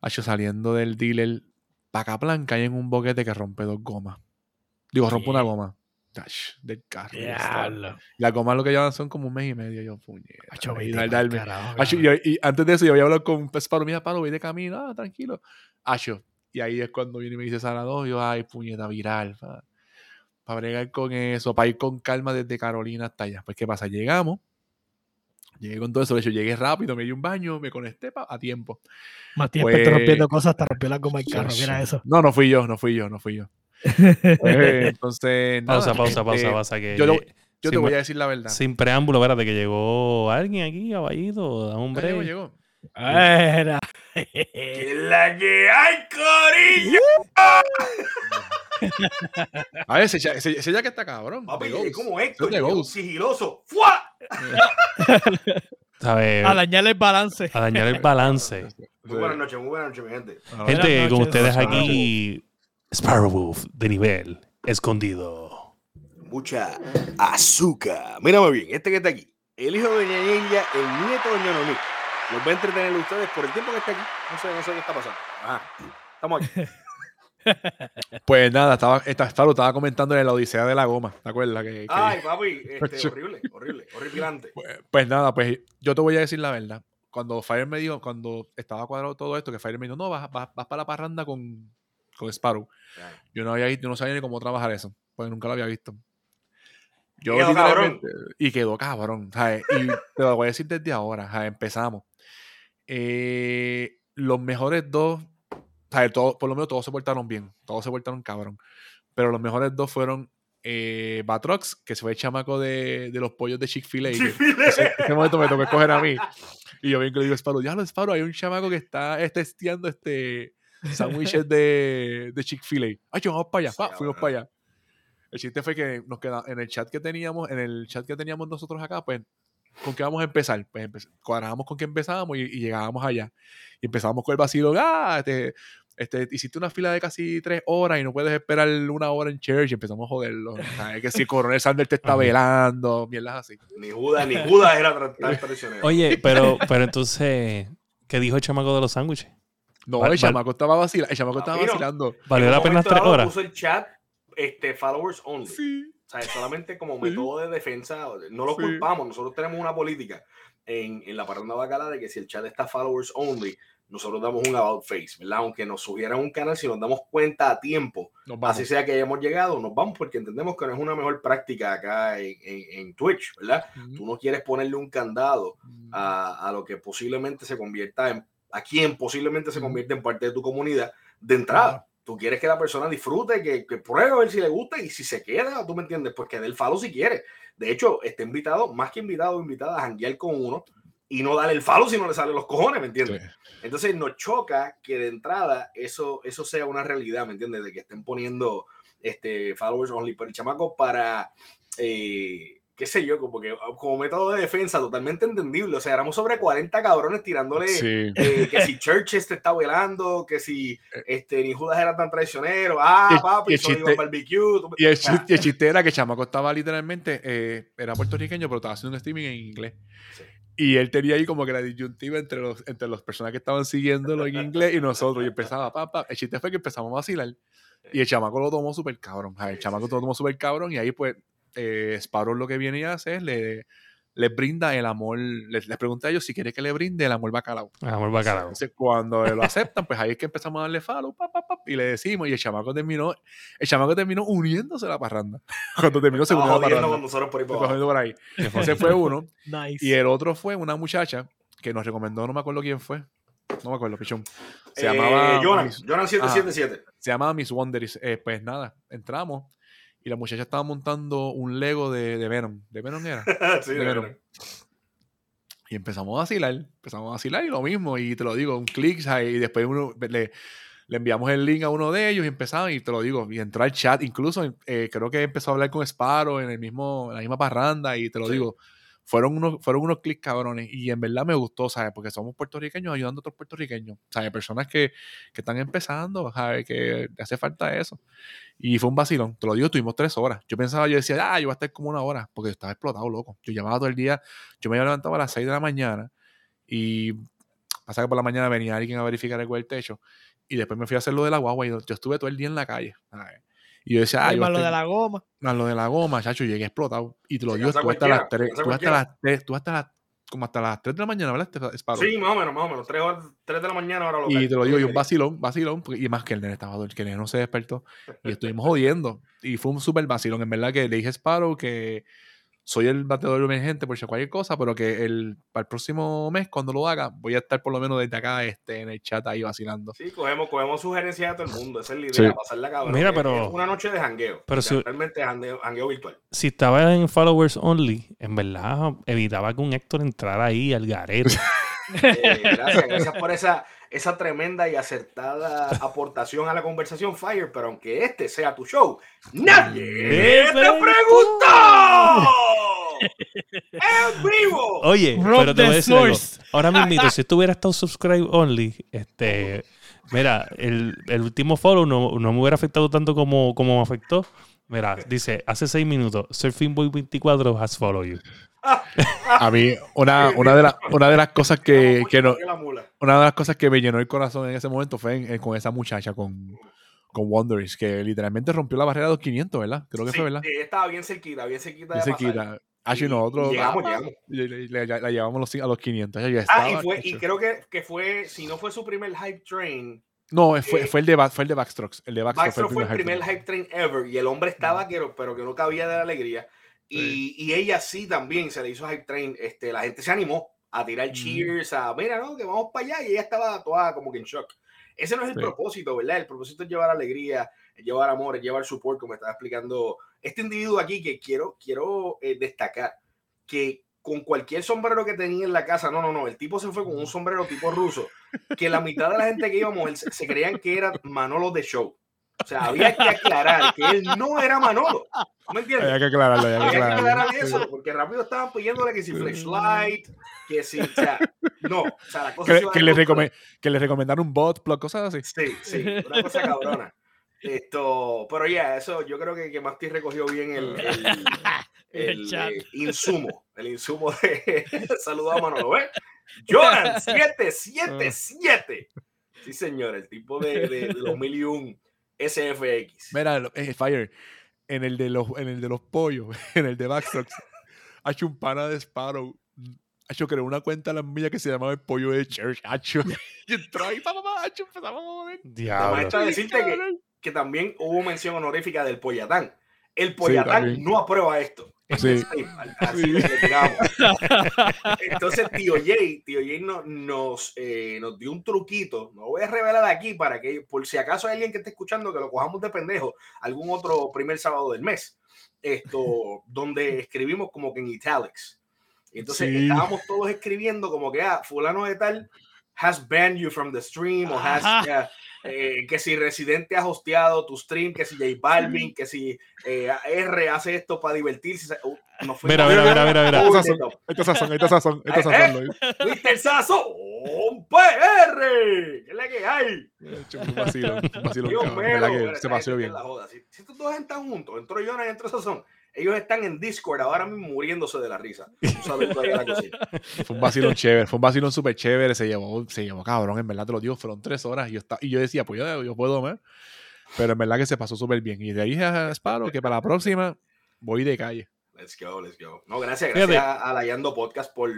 Hacho, saliendo del dealer, Pacaplan cae en un boquete que rompe dos gomas. Digo, rompe una goma. del carro. Las gomas lo que llevan son como un mes y medio. Yo, puñeta. y, y, antes de eso, yo había hablado con Sparrow. Mira, Paro, voy de camino. Ah, tranquilo. Hacho. Y ahí es cuando viene y me dice Sara 2. Yo, ay, puñeta, viral para bregar con eso, para ir con calma desde Carolina hasta allá. Pues, ¿qué pasa? Llegamos, llegué con todo eso, de hecho, llegué rápido, me di un baño, me conecté a tiempo. Más tiempo pues, rompiendo cosas hasta rompió la goma del carro, mira eso. No, no fui yo, no fui yo, no fui yo. Pues, [LAUGHS] entonces, pausa, pausa, pausa, este, pausa, que yo, yo te voy a decir la verdad. Sin preámbulo, espérate, que llegó alguien aquí, abajito, da un break. Llegó, llegó. Era. la que hay, Corillo! A ver, ese, ya que está cabrón. Papi, es como esto, sigiloso. ¡Fua! [LAUGHS] A dañar el balance. A dañar el balance. [LAUGHS] Muy buenas noches, muy buenas noches, mi gente. Gente, con ustedes aquí, Sparrow Wolf de nivel escondido. Mucha azúcar. Mírame bien, este que está aquí. El hijo de Ñañilla, el nieto de Ñonomí. Los voy a entretener a ustedes por el tiempo que está aquí. No sé, no sé qué está pasando. Ajá. Estamos aquí. [LAUGHS] Pues nada, estaba, estaba, estaba comentando en la Odisea de la Goma, ¿te acuerdas? Que, Ay, papi, [LAUGHS] este, horrible, horrible, horrible. Pues, pues, nada, pues yo te voy a decir la verdad. Cuando Fire me dijo, cuando estaba cuadrado todo esto, que Fire me dijo, no, vas, vas, para la parranda con, con Sparrow. Yo no había yo no sabía ni cómo trabajar eso, porque nunca lo había visto. Yo y quedó cabrón. Y quedó cabrón. Y te lo voy a decir desde ahora. Empezamos. Eh, los mejores dos por lo menos todos se portaron bien, todos se portaron cabrón. Pero los mejores dos fueron eh, Batrox, que se fue el chamaco de, de los pollos de Chick-fil-A. Ese, ese, momento me tocó escoger a mí. Y yo bien que le digo, Sparrow, ya lo Sparrow, hay un chamaco que está testeando este sándwiches de, de Chick-fil-A. Ay, vamos para allá, fuimos para allá. El chiste fue que nos quedamos en el chat que teníamos, en el chat que teníamos nosotros acá, pues, ¿con qué vamos a empezar? Pues cuadrábamos con qué empezábamos y, y, llegábamos allá. Y empezábamos con el vacío, ah, este, este, hiciste una fila de casi tres horas y no puedes esperar una hora en church y empezamos a joderlo. Es que si el coronel [LAUGHS] Sanders te está velando, mierdas así. Ni Judas, ni Judas era tan traicionero. Oye, pero, [LAUGHS] pero entonces, ¿qué dijo el chamaco de los sándwiches? No, el chamaco estaba vacilando. El chamaco estaba vacilando. ¿Valió la pena tres horas? Puso el chat este, followers only. Sí. O sea, solamente como método de defensa. No lo culpamos. Nosotros tenemos una política en, en la parranda bacala de que si el chat está followers only, nosotros damos un about face, ¿verdad? Aunque nos subieran un canal, si nos damos cuenta a tiempo, así sea que hayamos llegado, nos vamos porque entendemos que no es una mejor práctica acá en, en, Twitch, ¿verdad? Tú no quieres ponerle un candado a, a, lo que posiblemente se convierta en, a quien posiblemente se convierta en parte de tu comunidad de entrada. Tú quieres que la persona disfrute, que, que, pruebe a ver si le gusta y si se queda, tú me entiendes, pues que dé el follow si quiere. De hecho, está invitado, más que invitado, invitada a janguear con uno y no darle el follow si no le salen los cojones, ¿me entiendes? Entonces nos choca que de entrada eso, eso sea una realidad, ¿me entiendes? De que estén poniendo este, followers only por el chamaco para, eh, qué sé yo, como, que, como método de defensa totalmente entendible. O sea, éramos sobre 40 cabrones tirándole eh, que si [LAUGHS] Churches te está velando, que si eh. este, ni Judas era tan traicionero, ah, papi, y chiste, barbecue. Y el, [LAUGHS] chiste, el chiste era que el chamaco estaba literalmente, era puertorriqueño, pero estaba haciendo un streaming en inglés. Y él tenía ahí como que la disyuntiva entre los, entre las personas que estaban siguiéndolo en inglés y nosotros. Y empezaba, papá. El chiste fue que empezamos a vacilar. Y el chamaco lo tomó súper cabrón. El chamaco lo tomó súper cabrón. Y ahí, pues, eh, Sparrow lo que viene a hacer le, les brinda el amor, les, les pregunta a ellos si quiere que le brinde el amor bacalao. El amor bacalao. Entonces, cuando lo aceptan, pues ahí es que empezamos a darle follow, pa, pa, pa, y le decimos, y el chamaco terminó, el chamaco terminó uniéndose a la parranda. [LAUGHS] Cuando terminó se unió a Estaba la parranda. nosotros por ahí por ahí. Ese fue uno. [LAUGHS] Nice. Y el otro fue una muchacha que nos recomendó, no me acuerdo quién fue. No me acuerdo, pichón. Se Eh, llamaba. Jonan, Miss- Jonan 777. se llamaba Miss Wonder. y, eh, pues nada, entramos y la muchacha estaba montando un Lego de, de Venom. ¿De Venom era? [LAUGHS] sí, de de Venom. Y empezamos a vacilar. Empezamos a vacilar y lo mismo. Y te lo digo, un clic. Y después uno, le, le enviamos el link a uno de ellos y empezamos. Y te lo digo, y entró al chat. Incluso eh, creo que empezó a hablar con Sparrow en, el mismo, en la misma parranda. Y te lo Sí. digo, fueron unos, fueron unos clics cabrones. Y en verdad me gustó, ¿sabes? Porque somos puertorriqueños ayudando a otros puertorriqueños. ¿Sabes? Personas que, que están empezando, ¿sabes? Que hace falta eso. Y fue un vacilón. Te lo digo, tuvimos tres horas. Yo pensaba, yo decía, ah, yo voy a estar como una hora. Porque yo estaba explotado, loco. Yo llamaba todo el día. Yo me había levantado a las 6 de la mañana. Y pasa que por la mañana venía alguien a verificar el del techo. Y después me fui a hacer lo de la guagua. Y yo estuve todo el día en la calle. ¿sabes? Y yo decía, ah, Ay, yo más lo de la goma. más lo de la goma, chacho, llegué explotado. Y te lo digo, tú hasta las cualquiera, 3, se cansa tú hasta las 3, tú hasta las, como hasta las 3 de la mañana, ¿verdad? Este-? Sí, más o menos, más o menos. 3, horas, 3 de la mañana ahora lo Y te lo digo, y un vacilón, vacilón, porque- y más que el nene estaba dormido, que el nene no se despertó. Y estuvimos jodiendo. Y fue un súper vacilón. En verdad que le dije a Sparrow que soy el bateador emergente por si cualquier cosa, pero que el, para el próximo mes, cuando lo haga, voy a estar por lo menos desde acá este, en el chat ahí vacilando. Sí, cogemos, cogemos sugerencias de todo el mundo. Esa es la Sí. idea, pasarla cabrón. Mira, pero- es una noche de jangueo. pero si- realmente jangueo, jangueo virtual. Si estaba en followers only, en verdad evitaba que un Héctor entrara ahí al garete. [LAUGHS] Eh, gracias, gracias por esa, esa tremenda y acertada [LAUGHS] aportación a la conversación, Fire. Pero aunque este sea tu show, nadie te preguntó. [LAUGHS] ¡En vivo! Oye, Rob pero te voy a decir algo. Ahora [LAUGHS] mismo, si estuviera estado subscribe only, este, mira, el, el último follow no, no me hubiera afectado tanto como, como me afectó. Mira, dice, hace seis minutos, Surfing Boy 24 has followed you. A mí, una, una, de, las una de las cosas que, que no, La una de las cosas que me llenó el corazón en ese momento fue en- en- con esa muchacha, con, con Wonders, que literalmente rompió la barrera de los 500, ¿verdad? Creo que Sí, fue, ¿verdad? sí, estaba bien cerquita, bien cerquita de Y se pasar. quita. Ah, nosotros. llegamos, ah, llegamos. Le, le- le- la llevamos los- a los 500. ella ya Ah, y, estaba, fue, y creo que, que fue, si no fue su primer hype train, No, fue, eh, fue, el de, fue el de Backstrokes. El de Backstrokes Baxter fue el primer hype hype train ever y el hombre estaba, que, pero que no cabía de la alegría. Y, y ella sí también se le hizo hype train. Este, la gente se animó a tirar Mm. cheers, a mira, no, que vamos para allá. Y ella estaba toda como que en shock. Ese no es el Sí. propósito, ¿verdad? El propósito es llevar alegría, llevar amor, llevar support, como estaba explicando este individuo aquí, que quiero, quiero eh, destacar que con cualquier sombrero que tenía en la casa, no, no, no, el tipo se fue con un sombrero tipo ruso, que la mitad de la gente que íbamos él se, se creían que era Manolo de show. O sea, había que aclarar que él no era Manolo. ¿No me entiendes? Hay que aclararlo, que Había que aclarar eso, porque rápido estaban pidiéndole que si flashlight, que si, o sea, no, o sea, la cosa Que, que de le control. recome- recomendaron un bot, plug, cosas así. Sí, sí, una cosa cabrona. Esto, pero ya, eso yo creo que, que Masti recogió bien el, el, [LAUGHS] El el, chat. eh, insumo, el insumo de [LAUGHS] saludado a Manolo, ¿ves? Jonan 777. Sí, señor, el tipo de, de, de los mil y un SFX. Mira, eh, Fire, en el de los, en el de los pollos, [LAUGHS] en el de Backstrokes, ha hecho un pana de Sparrow. Ha hecho creó una cuenta a la mía que se llamaba el pollo de Church. hacho. [LAUGHS] Y entró ahí, papá, papá, hacho, empezamos a. La Diablo. maestra decirte que, también hubo mención honorífica del Poyatán. El Poyatán también. no aprueba esto. Sí. Así Sí. [LAUGHS] Entonces, tío Jay, tío Jay no- nos, eh, nos dio un truquito. No voy a revelar aquí para que, por si acaso hay alguien que esté escuchando que lo cojamos de pendejo, algún otro primer sábado del mes. Esto, [LAUGHS] donde escribimos como que en italics. Entonces Sí. estábamos todos escribiendo como que, ah, fulano de tal has banned you from the stream o has. Eh, que si Residente ha hosteado tu stream, que si J Balvin, que si eh, R hace esto para divertirse. Uh, nos Mira, mira, mira, mira, mira. Uy, son, top. estas sazón, estas sazón, Eh, sazón. lo- Mr. Sasso, un PR. ¿Qué es la que hay? Un un Dios mío, verdad que pero se paseó bien. la joda. Si, si estos dos están juntos, entró Jonas y entró Sazón, ellos están en Discord ahora mismo muriéndose de la risa. A la. [LAUGHS] Fue un vacilón chévere, fue un vacilón súper chévere, se llevó, se llevó cabrón, en verdad te lo digo, fueron tres horas y yo, estaba, y yo decía, pues yo, yo puedo más, pero en verdad que se pasó súper bien. Y de ahí a Sparrow que para la próxima voy de calle. Let's go, let's go. No, gracias, gracias a, la Yando Podcast por,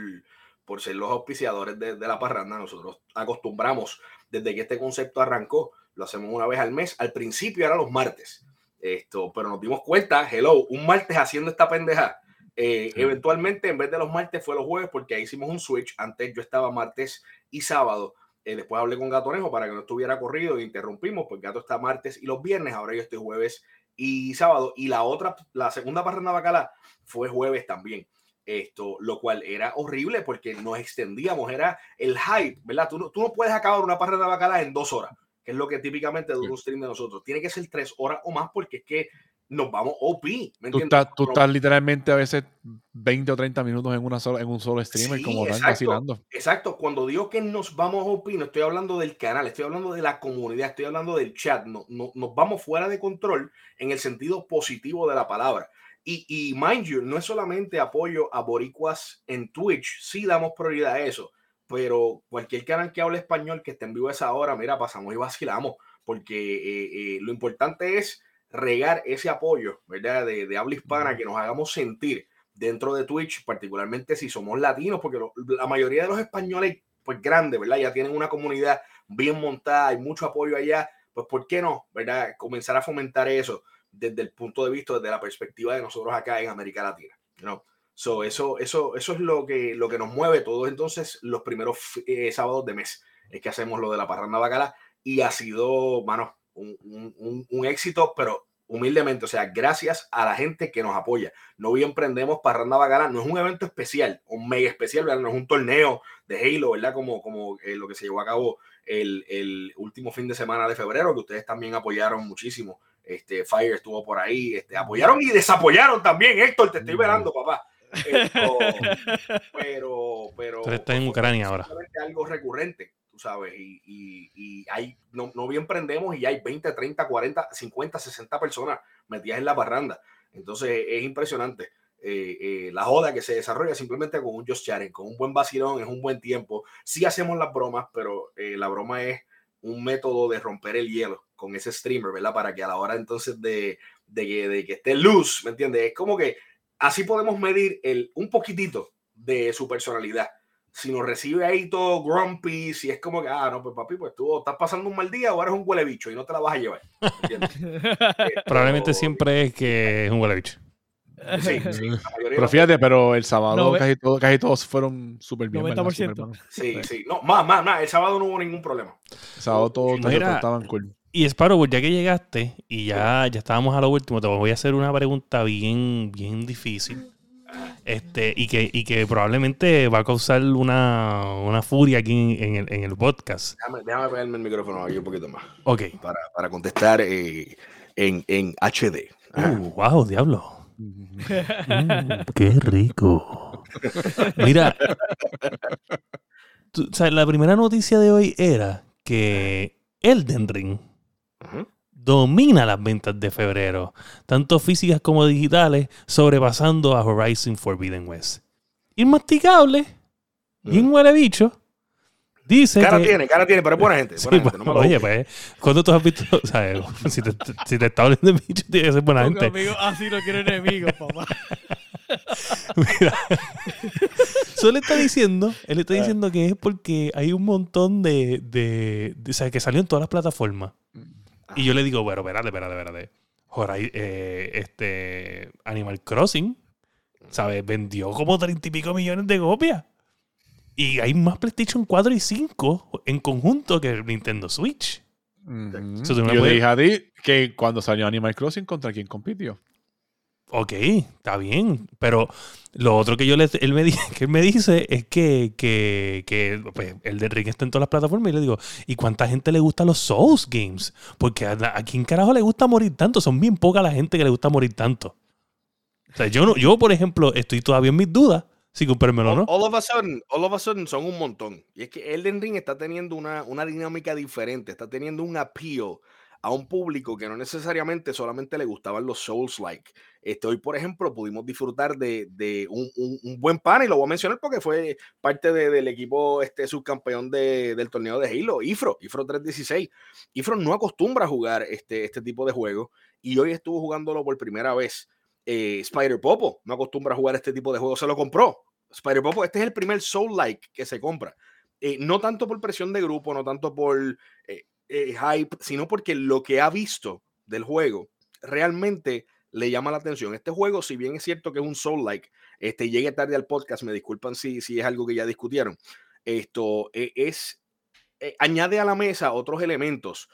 por ser los auspiciadores de, de, la parranda. Nosotros acostumbramos, desde que este concepto arrancó, lo hacemos una vez al mes. Al principio era los martes. Esto, pero nos dimos cuenta, hello, un martes haciendo esta pendeja. Eh, eventualmente, en vez de los martes, fue los jueves, porque ahí hicimos un switch. Antes yo estaba martes y sábado. Eh, después hablé con Gatonejo para que no estuviera corrido e interrumpimos, porque Gato está martes y los viernes. Ahora yo estoy jueves y sábado. Y la otra, la segunda parranda bacala fue jueves también. Esto, lo cual era horrible porque nos extendíamos, era el hype, ¿verdad? Tú no, tú no puedes acabar una parranda bacala en dos horas que es lo que típicamente dura un stream de nosotros. Tiene que ser tres horas o más porque es que nos vamos OP. tú, estás, tú estás literalmente a veces 20 o 30 minutos en, una en un solo stream como exacto, vacilando. Exacto. Cuando digo que nos vamos OP, no estoy hablando del canal, estoy hablando de la comunidad, estoy hablando del chat. No, no, nos vamos fuera de control en el sentido positivo de la palabra. Y, y mind you, no es solamente apoyo a boricuas en Twitch, sí damos prioridad a eso pero cualquier canal que hable español que esté en vivo a esa hora, mira, pasamos y vacilamos, porque eh, eh, lo importante es regar ese apoyo, ¿verdad? De, de, habla hispana, que nos hagamos sentir dentro de Twitch, particularmente si somos latinos, porque la mayoría de los españoles, pues grandes, ¿verdad? Ya tienen una comunidad bien montada, hay mucho apoyo allá, pues ¿por qué no, ¿verdad? Comenzar a fomentar eso desde el punto de vista, desde la perspectiva de nosotros acá en América Latina, ¿no? So, eso, eso, eso es lo que, lo que nos mueve todos entonces los primeros eh, sábados de mes. Es que hacemos lo de la parranda bacala y ha sido, mano, un, un, un, éxito, pero humildemente, o sea, gracias a la gente que nos apoya. No bien emprendemos Parranda Bacala, no es un evento especial, un mega especial, ¿verdad? no es un torneo de Halo, ¿verdad? Como, como eh, lo que se llevó a cabo el, el, último fin de semana de febrero, que ustedes también apoyaron muchísimo. Este, Fire estuvo por ahí, este, apoyaron y desapoyaron también, Héctor, te estoy velando, papá. [LAUGHS] pero, pero. está en Ucrania ahora. Algo recurrente, tú sabes, y, y, y hay, no, no, bien prendemos y hay 20, 30, 40, 50, 60 personas metidas en la parranda. Entonces es impresionante. Eh, eh, la joda que se desarrolla simplemente con un Just Chatting, con un buen vacilón, es un buen tiempo. Sí hacemos las bromas, pero eh, la broma es un método de romper el hielo con ese streamer, ¿verdad? Para que a la hora entonces de, de, de, de que esté luz, ¿me entiendes? Es como que Así podemos medir el, un poquitito de su personalidad. Si nos recibe ahí todo grumpy, si es como que, ah, no, pues papi, pues tú estás pasando un mal día o eres un huele bicho y no te la vas a llevar. [LAUGHS] Probablemente siempre es que es un huele bicho. Sí, [LAUGHS] sí, pero fíjate, pero el sábado casi, todo, casi, todos fueron súper bien. 90%. sí, sí. No, más, más, más. El sábado no hubo ningún problema. El sábado todos, todos estaban cool. Y Sparrow, ya que llegaste y ya, ya estábamos a lo último, te voy a hacer una pregunta bien, bien difícil. Este, y que, y que probablemente va a causar una, una furia aquí en, el, en el, podcast. Déjame, déjame pegarme el micrófono aquí un poquito más. Ok. Para, para contestar eh, en, en, HD. Uh, wow, diablo. [LAUGHS] mm, qué rico. Mira, tú, o sea, la primera noticia de hoy era que Elden Ring domina las ventas de febrero, tanto físicas como digitales, sobrepasando a Horizon Forbidden West. Inmasticable, bien huele bicho. Dice cara que, tiene, cara tiene, pero es buena gente. Buena sí, gente no oye, pues, cuando tú has visto, o sea, [LAUGHS] si, te, si te está hablando de bicho, tiene que ser buena gente. Amigo, así no quiere enemigos, [LAUGHS] papá. Mira, solo está diciendo, él está diciendo que es porque hay un montón de, de, de o sea, que salió en todas las plataformas. Y yo le digo, bueno, espérate, espérate, espérate. Horizon, eh, este, Animal Crossing, ¿sabes? Vendió como treinta y pico millones de copias. Y hay más PlayStation 4 y 5 en conjunto que el Nintendo Switch. Mm -hmm. so, yo puedes... dije a ti que cuando salió Animal Crossing, ¿contra quién compitió? Ok, está bien. Pero lo otro que yo le, él me, [LAUGHS] que él me dice es que, que, que pues, el de Ring está en todas las plataformas. Y le digo, ¿y cuánta gente le gusta los Souls Games? Porque a, a carajo le gusta morir tanto. Son bien poca la gente que le gusta morir tanto. O sea, yo, no, yo por ejemplo, estoy todavía en mis dudas si comprármelo o no. All of, a sudden, all of a sudden son un montón. Y es que Elden Ring está teniendo una, una dinámica diferente. Está teniendo un appeal a un público que no necesariamente solamente le gustaban los Souls-like. Este, hoy, por ejemplo, pudimos disfrutar de, de un, un, buen pan, y lo voy a mencionar porque fue parte de, del equipo este, subcampeón de, del torneo de Halo, Ifro, Ifro 316. Ifro no acostumbra a jugar este, este tipo de juegos y hoy estuvo jugándolo por primera vez. eh, Spider Popo no acostumbra a jugar este tipo de juegos, se lo compró. Spider Popo, este es el primer Soul-like que se compra. Eh, no tanto por presión de grupo, no tanto por eh, hype, sino porque lo que ha visto del juego realmente le llama la atención. Este juego, si bien es cierto que es un Soul-like, este, llegue tarde al podcast, me disculpan si, si es algo que ya discutieron. Esto es, añade a la mesa otros elementos,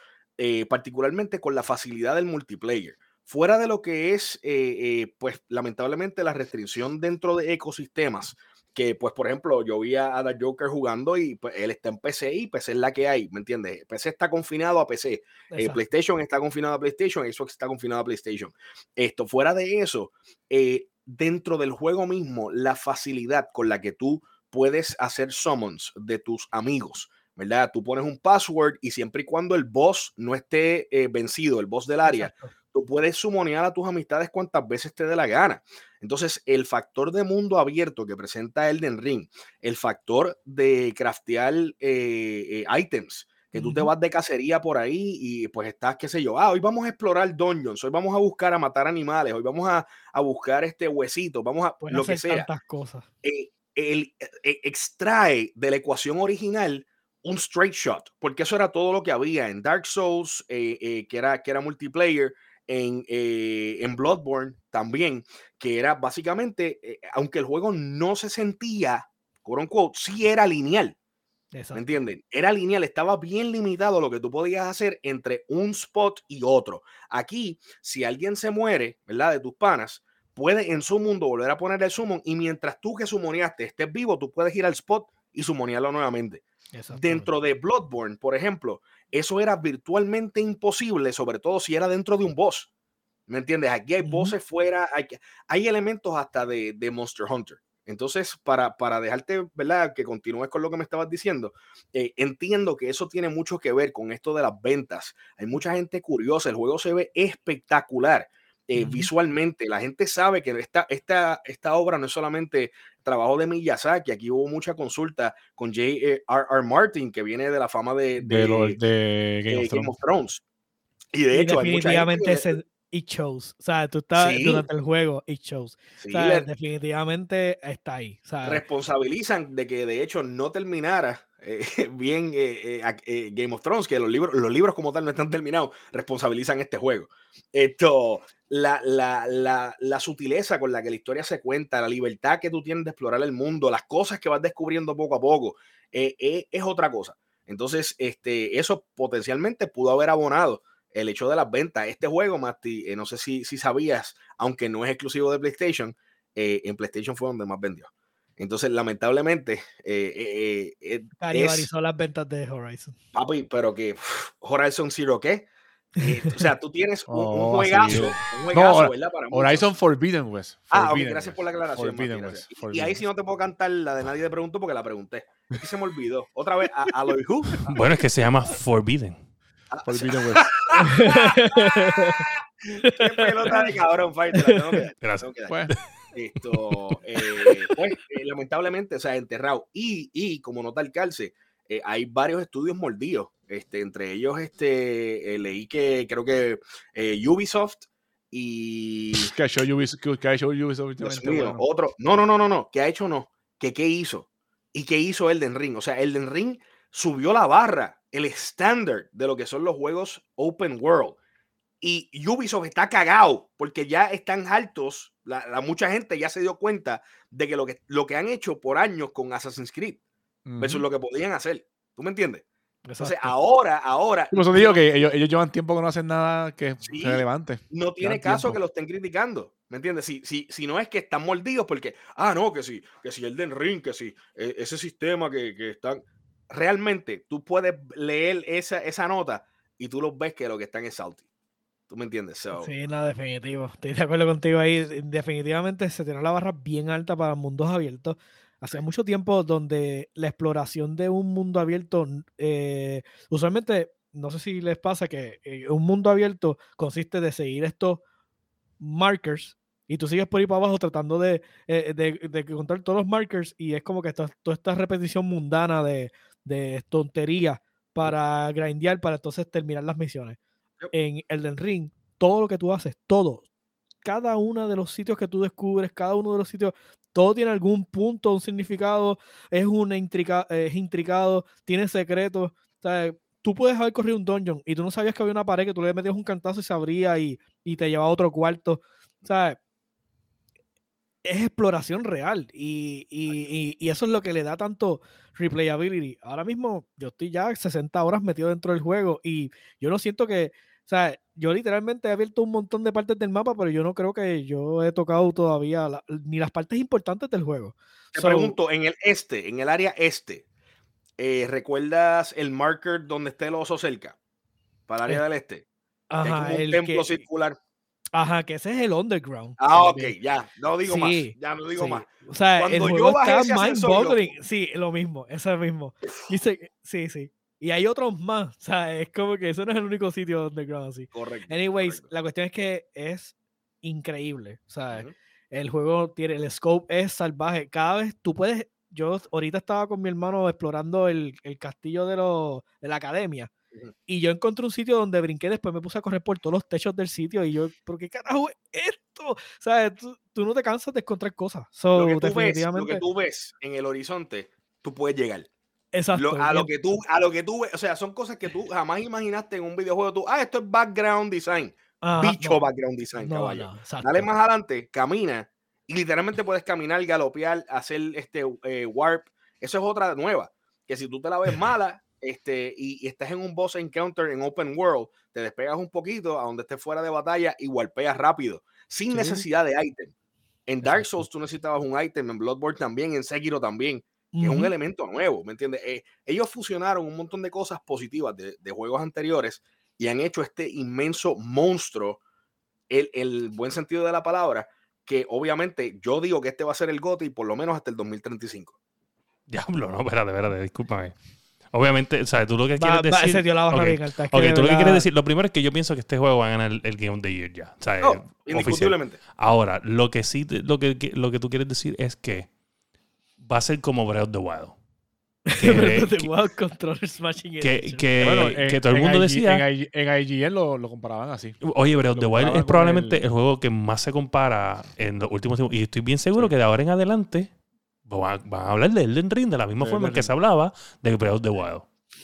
particularmente con la facilidad del multiplayer fuera de lo que es, eh, eh, pues lamentablemente la restricción dentro de ecosistemas, que pues por ejemplo yo vi a, The Joker jugando y pues, él está en PC y PC es la que hay, ¿me entiendes? PC está confinado a PC, eh, PlayStation está confinado a PlayStation, Xbox está confinado a PlayStation. Esto, fuera de eso, dentro del juego mismo, la facilidad con la que tú puedes hacer summons de tus amigos, ¿verdad? Tú pones un password y siempre y cuando el boss no esté vencido, el boss del área, tú puedes sumonear a tus amistades cuantas veces te dé la gana. Entonces, el factor de mundo abierto que presenta Elden Ring, el factor de craftear eh, eh, items, que tú te vas de cacería por ahí y pues estás, qué sé yo, ah, hoy vamos a explorar dungeons, hoy vamos a buscar a matar animales, hoy vamos a, buscar este huesito, vamos a lo que sea. cosas. Eh, el, extrae de la ecuación original un straight shot, porque eso era todo lo que había en Dark Souls, que, era, que era multiplayer, en, eh, en Bloodborne también, que era básicamente, eh, aunque el juego no se sentía, quote unquote, sí era lineal. ¿Me entienden? Era lineal, estaba bien limitado lo que tú podías hacer entre un spot y otro. Aquí, si alguien se muere, ¿verdad? De tus panas, puede en su mundo volver a poner el summon y mientras tú que sumoneaste estés vivo, tú puedes ir al spot y sumonearlo nuevamente. Dentro de Bloodborne, por ejemplo, eso era virtualmente imposible, sobre todo si era dentro de un boss. ¿Me entiendes? Aquí hay voces fuera, hay, hay elementos hasta de, de Monster Hunter. Entonces, para, para, dejarte, ¿verdad? Que continúes con lo que me estabas diciendo, eh, entiendo que eso tiene mucho que ver con esto de las ventas. Hay mucha gente curiosa, el juego se ve espectacular. Eh, visualmente. La gente sabe que esta, esta, esta obra no es solamente trabajo de Miyazaki, aquí hubo mucha consulta con J.R.R. R. Martin, que viene de la fama de, de, Game, of Thrones. Y de hecho, definitivamente hay it shows. O sea, tú estás durante el juego, it shows. o sea, definitivamente está ahí. Responsabilizan de que de hecho no terminara eh, [LAUGHS] bien eh, eh, Game of Thrones, que los libros, los libros como tal no están terminados, responsabilizan este juego. Esto, la, la, la, la, sutileza con la que la historia se cuenta, la libertad que tú tienes de explorar el mundo, las cosas que vas descubriendo poco a poco, es otra cosa. Entonces, este, eso potencialmente pudo haber abonado el hecho de las ventas. Este juego, Mati, no sé si, si sabías, aunque no es exclusivo de PlayStation, en PlayStation fue donde más vendió. Entonces, lamentablemente, eh, eh, eh las ventas de Horizon. Papi, pero que Horizon Zero, ¿qué? Eh, o sea, tú tienes [LAUGHS] un, oh, juegazo, un juegazo, ¿verdad? Para Horizon Forbidden West. ah, ok, gracias por la aclaración. y, ahí sí no te puedo cantar la de nadie te pregunto porque la pregunté. Es que se me olvidó. Otra vez, a, a Who. [LAUGHS] Bueno, es que se llama Forbidden. Ah, Forbidden West. [LAUGHS] Qué pelota de cabrón, fighter. Gracias. Pues. Esto, eh, pues, eh, lamentablemente, o sea, enterrado. Y, y como nota el calce, eh, hay varios estudios mordidos. Este, entre ellos, este, leí que creo que Ubisoft y. [LAUGHS] ¿Qué ha hecho Ubisoft? ¿Qué ha hecho Ubisoft Otro. No, no, no, no, no. ¿Qué ha hecho? No. ¿Qué, ¿Qué hizo? ¿Y qué hizo Elden Ring? O sea, Elden Ring subió la barra, el estándar de lo que son los juegos open world. Y Ubisoft está cagado porque ya están altos. La, mucha gente ya se dio cuenta de que lo, que lo que han hecho por años con Assassin's Creed versus lo que podían hacer. ¿Tú me entiendes? Entonces, ahora, ahora. Por eso digo que ellos, llevan tiempo que no hacen nada que es relevante. No tiene caso que lo estén criticando. ¿Me entiendes? Si, si, si no es que están mordidos porque, ah, no, que sí, que si el Den Ring, que si e, ese sistema que, que están. Realmente, tú puedes leer esa, esa nota y tú los ves que lo que están es salty. ¿Tú me entiendes? Sí, no, definitivo. Estoy de acuerdo contigo ahí. Definitivamente se tiene la barra bien alta para mundos abiertos. Hace mucho tiempo donde la exploración de un mundo abierto, eh, usualmente, no sé si les pasa que eh, un mundo abierto consiste de seguir estos markers y tú sigues por ahí para abajo tratando de, eh, de, contar todos los markers y es como que toda esta repetición mundana de, de tontería para grindear, para entonces terminar las misiones en Elden Ring, todo lo que tú haces, todo, cada uno de los sitios que tú descubres, cada uno de los sitios, todo tiene algún punto, un significado, es, una intrica, es intricado, tiene secretos. O tú puedes haber corrido un dungeon y tú no sabías que había una pared que tú le metías un cantazo y se abría y, y te llevaba a otro cuarto. O sea, es exploración real y, y, y, eso es lo que le da tanto replayability. Ahora mismo yo estoy ya 60 horas metido dentro del juego y yo no siento que, o sea, yo literalmente he abierto un montón de partes del mapa, pero yo no creo que yo he tocado todavía ni las partes importantes del juego. Te pregunto, en el este, en el área este, eh, ¿recuerdas el marker donde esté el oso cerca? Para el área del este. Ajá, un templo circular. Ajá, que ese es el underground. Ah, ok, ya, no digo más, ya no digo más. O sea, Cuando el juego está mind boggling. Sí, lo mismo, eso mismo. Dice, sí, sí. Y hay otros más, o sea, es como que eso no es el único sitio underground así. Correcto. Anyways, la cuestión es que es increíble, o sea, el juego tiene, el scope es salvaje. Cada vez tú puedes, yo ahorita estaba con mi hermano explorando el, el castillo de, lo, de la academia y yo encontré un sitio donde brinqué, después me puse a correr por todos los techos del sitio y yo, ¿pero qué carajo es esto? O sea, tú, no te cansas de encontrar cosas. lo, que tú ves, lo que tú ves en el horizonte, tú puedes llegar. Exacto. a, lo que tú, a lo que tú ves, o sea, son cosas que tú jamás imaginaste en un videojuego. Tú, ah, esto es background design. Bicho background design, caballo. Dale más adelante, camina y literalmente puedes caminar, galopear, hacer este eh, warp. Eso es otra nueva. Que si tú te la ves [LAUGHS] mala, este, y, estás en un boss encounter en open world, te despegas un poquito a donde estés fuera de batalla y walpeas rápido, sin necesidad de item. En Dark Souls tú necesitabas un item, en Bloodborne también, en Sekiro también, que es un elemento nuevo, ¿me entiendes? Eh, ellos fusionaron un montón de cosas positivas de, juegos anteriores y han hecho este inmenso monstruo, el, el, buen sentido de la palabra, que obviamente yo digo que este va a ser el GOTY por lo menos hasta el 2035. Diablo, no, espérate, espérate, discúlpame. Obviamente, o sea, tú lo que quieres decir. Ese dio la okay. okay tú lo que quieres decir. Lo primero es que yo pienso que este juego va a ganar el, Game of the Year ya. O sea, no, indiscutiblemente. Ahora, lo que sí, lo que, lo que tú quieres decir es que va a ser como Breath of the Wild. [LAUGHS] Que, Breath of the Wild Controller Smashing que, que, que, todo el mundo decía. En, IGN lo, lo, comparaban así. Oye, Breath of the Wild es probablemente el... juego que más se compara en los últimos tiempos. Y estoy bien seguro que de ahora en adelante van, a hablar de Elden Ring de la misma forma que se hablaba de Breath of the Wild.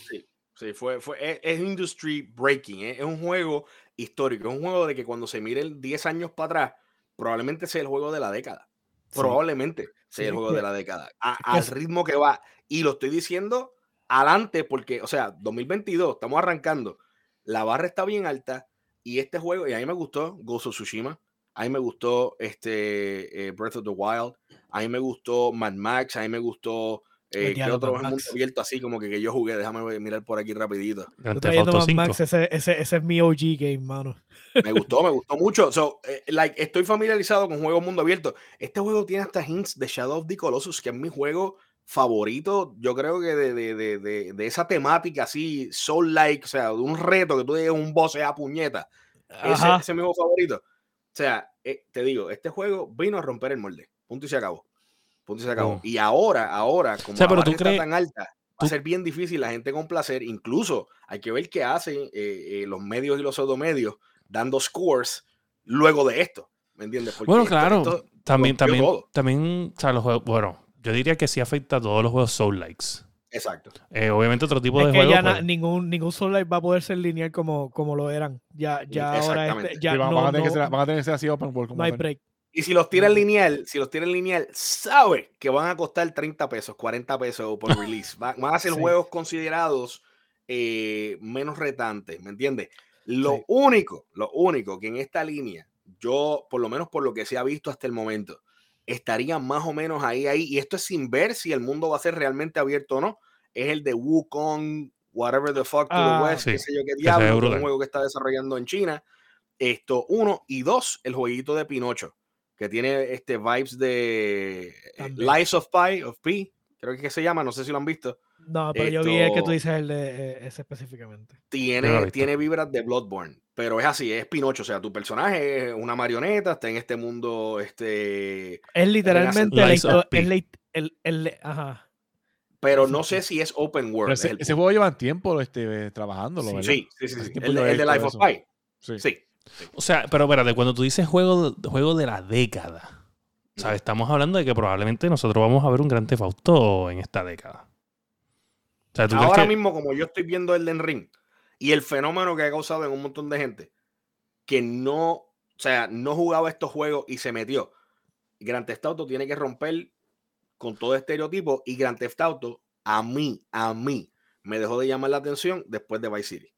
Sí, sí fue, fue, es, industry breaking, es, un juego histórico, es un juego de que cuando se mire 10 años para atrás, probablemente sea el juego de la década. Probablemente sea el juego de la década. al ritmo que va. Y lo estoy diciendo adelante porque, o sea, 2022, estamos arrancando. La barra está bien alta y este juego, y a mí me gustó Ghost of Tsushima. A mí me gustó este eh, Breath of the Wild. A mí me gustó Mad Max. A mí me gustó. Eh, ¿Qué otro mundo abierto así como que, que, yo jugué? Déjame mirar por aquí rapidito. Mad Max, ese, ese, ese, es mi OG game, mano. Me gustó, me [LAUGHS] gustó mucho. So, eh, like, estoy familiarizado con juegos mundo abierto. Este juego tiene hasta hints de Shadow of the Colossus, que es mi juego favorito. Yo creo que de, de, de, de esa temática así, soul-like, o sea, de un reto que tú digas un boss a puñeta. Ese, ese, es mi juego favorito. O sea, eh, te digo, este juego vino a romper el molde. Punto y se acabó. Punto y se acabó. Y ahora, ahora, como la está tan alta, va a ser bien difícil la gente con placer. Incluso hay que ver qué hacen eh, eh, los medios y los pseudomedios dando scores luego de esto. ¿Me entiendes? bueno, claro. también, también, también, o sea, los juegos, bueno, yo diría que sí afecta a todos los juegos Soul Likes. Exacto. Eh, obviamente otro tipo de que juegos. Ya pues ningún, ningún Soul va a poder ser lineal como, como lo eran. Ya, ya ahora este, ya van, no, a tener que ser, van, a tener que ser, así open world. no hay break. Y si los tiran lineal, si los tiran lineal, sabe que van a costar 30 pesos, 40 pesos por release. Van, a ser [LAUGHS] juegos considerados eh, menos retantes, ¿me entiendes? Lo único, lo único que en esta línea, yo, por lo menos por lo que se ha visto hasta el momento, estaría más o menos ahí, ahí. Y esto es sin ver si el mundo va a ser realmente abierto o no. Es el de Wukong, whatever the fuck to the ah, west, qué sé yo qué diablo, un juego que está desarrollando en China. Esto, uno. Y dos, el jueguito de Pinocho, que tiene este vibes de eh, Lies of Pi, of Pi, creo que se llama, no sé si lo han visto. No, pero yo vi el que tú dices el de eh, ese específicamente. Tiene, tiene vibras de Bloodborne pero es así, es Pinocho, o sea, tu personaje es una marioneta, está en este mundo, este... Es literalmente el, el, el, ajá. Pero no sé si es open world. Ese, juego lleva tiempo este, trabajándolo, sí, Sí, sí, sí. El, de Life of Pi. Sí. O sea, pero espérate, cuando tú dices juego, juego de la década, ¿sabes? Estamos hablando de que probablemente nosotros vamos a ver un gran Theft Auto en esta década. O sea, ¿tú Ahora mismo, como yo estoy viendo el Den Ring y el fenómeno que ha causado en un montón de gente que no, o sea, no jugaba estos juegos y se metió. Grand Theft Auto tiene que romper con todo estereotipo y Grand Theft Auto a mí, a mí, me dejó de llamar la atención después de Vice City.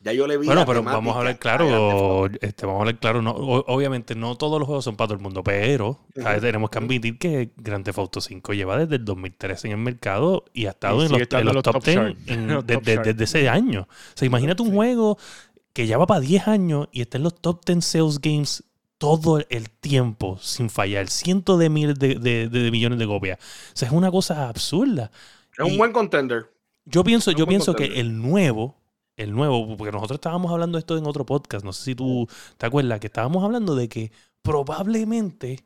Ya yo le vi. Bueno, pero vamos a hablar claro. Este, vamos a hablar claro. No, obviamente, no todos los juegos son para todo el mundo, pero tenemos que admitir que Grand Theft Auto 5 lleva desde el 2013 en el mercado y ha estado en, los, top 10 [LAUGHS] desde, ese año. O sea, imagínate un juego que ya va para 10 años y está en los top 10 sales games todo el tiempo sin fallar. Cientos de miles de, millones de copias. O sea, es una cosa absurda. Es un buen contender. Yo pienso, yo pienso que el nuevo el nuevo, porque nosotros estábamos hablando de esto en otro podcast, no sé si tú te acuerdas, que estábamos hablando de que probablemente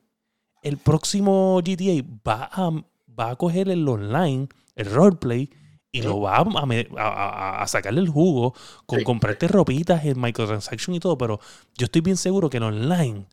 el próximo GTA va a, va a coger el online, el roleplay, y lo va a, sacarle el jugo con comprarte ropitas, el microtransaction y todo, pero yo estoy bien seguro que el online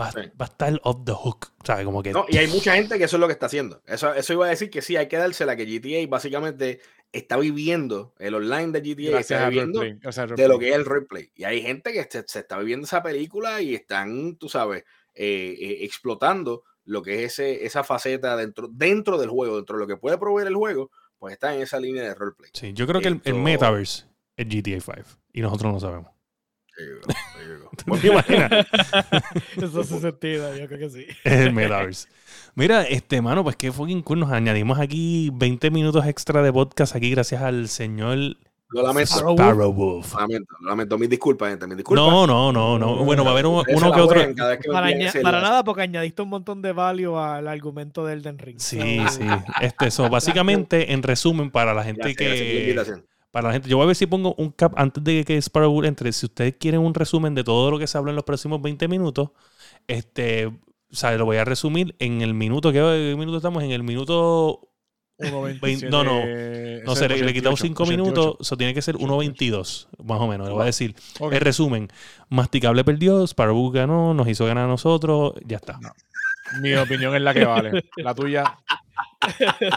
va, va, a estar off the hook. ¿sabes? Como que... No, y hay mucha gente que eso es lo que está haciendo. Eso, eso iba a decir que sí, hay que dársela, que GTA básicamente está viviendo el online de GTA, está viviendo de lo que es el roleplay. Y hay gente que se, está viviendo esa película y están, tú sabes, eh, eh, explotando lo que es ese, esa faceta dentro, dentro del juego, dentro de lo que puede proveer el juego, pues está en esa línea de roleplay. Sí, yo creo que el, metaverse es GTA 5 y nosotros no sabemos. [LAUGHS] [LAUGHS] Eso hace sentido, yo creo que sí. [LAUGHS] El metaverse. Mira, este, mano, pues qué fucking cool. Nos añadimos aquí 20 minutos extra de podcast aquí gracias al señor lo lamento. Sparrow Wolf. Lo lamento, lo lamento. Mis disculpas, gente. Mis disculpas. No, no, no, no. Bueno, va a haber uno, que otro. para, nada, porque añadiste un montón de value al argumento del Den Ring. Sí, sí. Este, eso, básicamente, en resumen, para la gente que. Para la gente, yo voy a ver si pongo un cap antes de que Sparrow Wolf entre. Si ustedes quieren un resumen de todo lo que se habla en los próximos 20 minutos, este, o sea, lo voy a resumir en el minuto. ¿Qué minuto estamos? En el minuto. 1.27. No, no. No sé, le, he quitado 5 minutos. Eso tiene que ser 1.22, más o menos. Le voy a decir. El resumen: Masticable perdió, Sparrow ganó, nos hizo ganar a nosotros. Ya está. Mi opinión es la que vale. La tuya.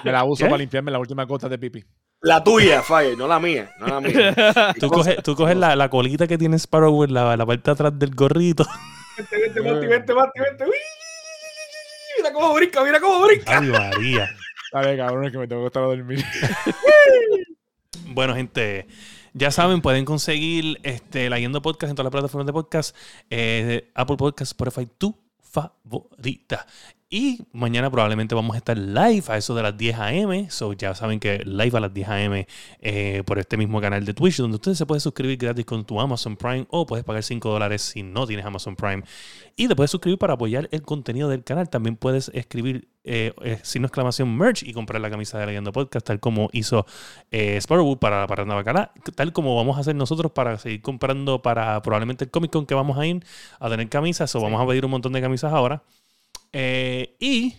Me la uso para limpiarme la última gota de pipi. La tuya, Fire, no la mía. No la mía. [LAUGHS] tú coges, tú coges la, la, colita que tiene Sparrow, la, la parte de atrás del gorrito. Vente, vente, vente, vente, vente, vente. Mira cómo brinca, mira cómo brinca. Ay, María. Dale, cabrón, es que me tengo que estar a dormir. [LAUGHS] bueno, gente, ya saben, pueden conseguir este, la Yendo Podcast en todas las plataformas de podcast. Eh, Apple Podcast, Spotify, tu favorita. Y mañana probablemente vamos a estar live a eso de las 10 a.m. So ya saben que live a las 10 a.m. Eh, por este mismo canal de Twitch, donde ustedes se pueden suscribir gratis con tu Amazon Prime o puedes pagar 5 dólares si no tienes Amazon Prime. Y te puedes suscribir para apoyar el contenido del canal. También puedes escribir eh, eh signo exclamación merch y comprar la camisa de Leyendo Podcast, tal como hizo eh, Sparrowwood para, para Navacala, tal como vamos a hacer nosotros para seguir comprando para probablemente el Comic Con que vamos a ir a tener camisas. O vamos a pedir un montón de camisas ahora. Eh, y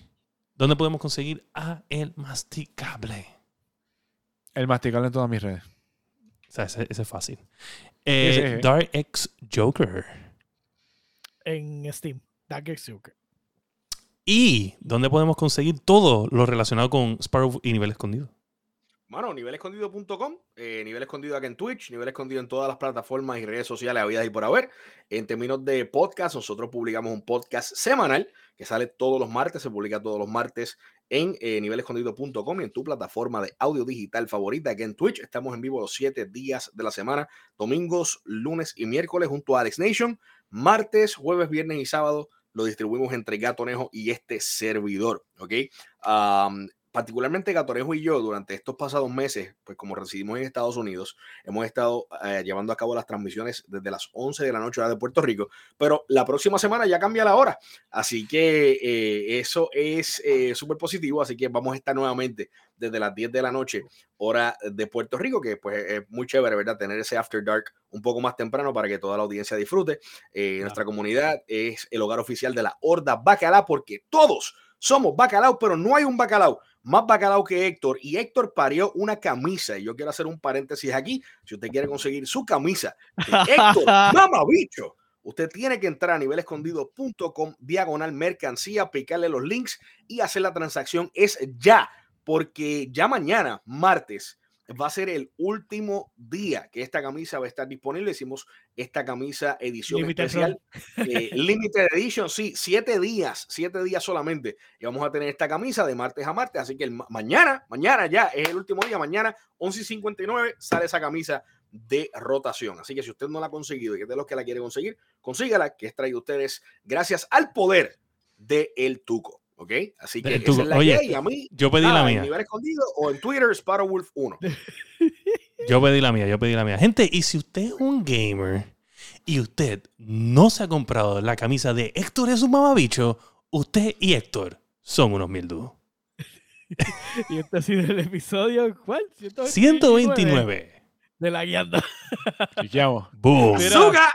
¿dónde podemos conseguir a el masticable? El masticable en todas mis redes. O sea, ese, es fácil. Eh, Dark X Joker. En Steam. Dark X Joker. ¿Y dónde podemos conseguir todo lo relacionado con Sparrow y nivel escondido? Bueno, nivelescondido.com, eh, nivel escondido aquí en Twitch, nivel escondido en todas las plataformas y redes sociales habidas y por haber. En términos de podcast, nosotros publicamos un podcast semanal que sale todos los martes, se publica todos los martes en eh, nivelescondido.com y en tu plataforma de audio digital favorita aquí en Twitch. Estamos en vivo los siete días de la semana, domingos, lunes y miércoles junto a Alex Nation. Martes, jueves, viernes y sábado lo distribuimos entre Gatonejo y este servidor, ¿ok? Particularmente Gatorejo y yo, durante estos pasados meses, pues como residimos en Estados Unidos, hemos estado eh, llevando a cabo las transmisiones desde las 11 de la noche de Puerto Rico, pero la próxima semana ya cambia la hora, así que eh, eso es eh, súper positivo, así que vamos a estar nuevamente desde las 10 de la noche, hora de Puerto Rico, que pues es muy chévere, ¿verdad? Tener ese After Dark un poco más temprano para que toda la audiencia disfrute. Nuestra comunidad es el hogar oficial de la Horda Bacalá, porque todos somos bacalao, pero no hay un bacalao más bacalao que Héctor y Héctor parió una camisa y yo quiero hacer un paréntesis aquí si usted quiere conseguir su camisa Héctor [LAUGHS] mamabicho usted tiene que entrar a nivelescondido.com, diagonal mercancía, picarle los links y hacer la transacción. Es ya, porque ya mañana, martes, va a ser el último día que esta camisa va a estar disponible. Hicimos esta camisa edición Limited especial, eh, [LAUGHS] limited edition, sí, siete días, siete días solamente. Y vamos a tener esta camisa de martes a martes. Así que el ma- mañana, mañana ya es el último día, mañana 11 y 59 sale esa camisa de rotación. Así que si usted no la ha conseguido y es de los que la quiere conseguir, consígala, que es traído ustedes gracias al poder de El Tuco. ¿Ok? Así que Del esa es la Oye, a mí, Yo pedí la en mía. nivel escondido o en Twitter, Sparrowwolf 1. [LAUGHS] Yo pedí la mía, yo pedí la mía. Gente, y si usted es un gamer y usted no se ha comprado la camisa de Héctor es un mamabicho, usted y Héctor son unos mil dúos. [LAUGHS] Y este ha sido el episodio, ¿cuál? 129. De la guianda. Boom. ¡Zuga!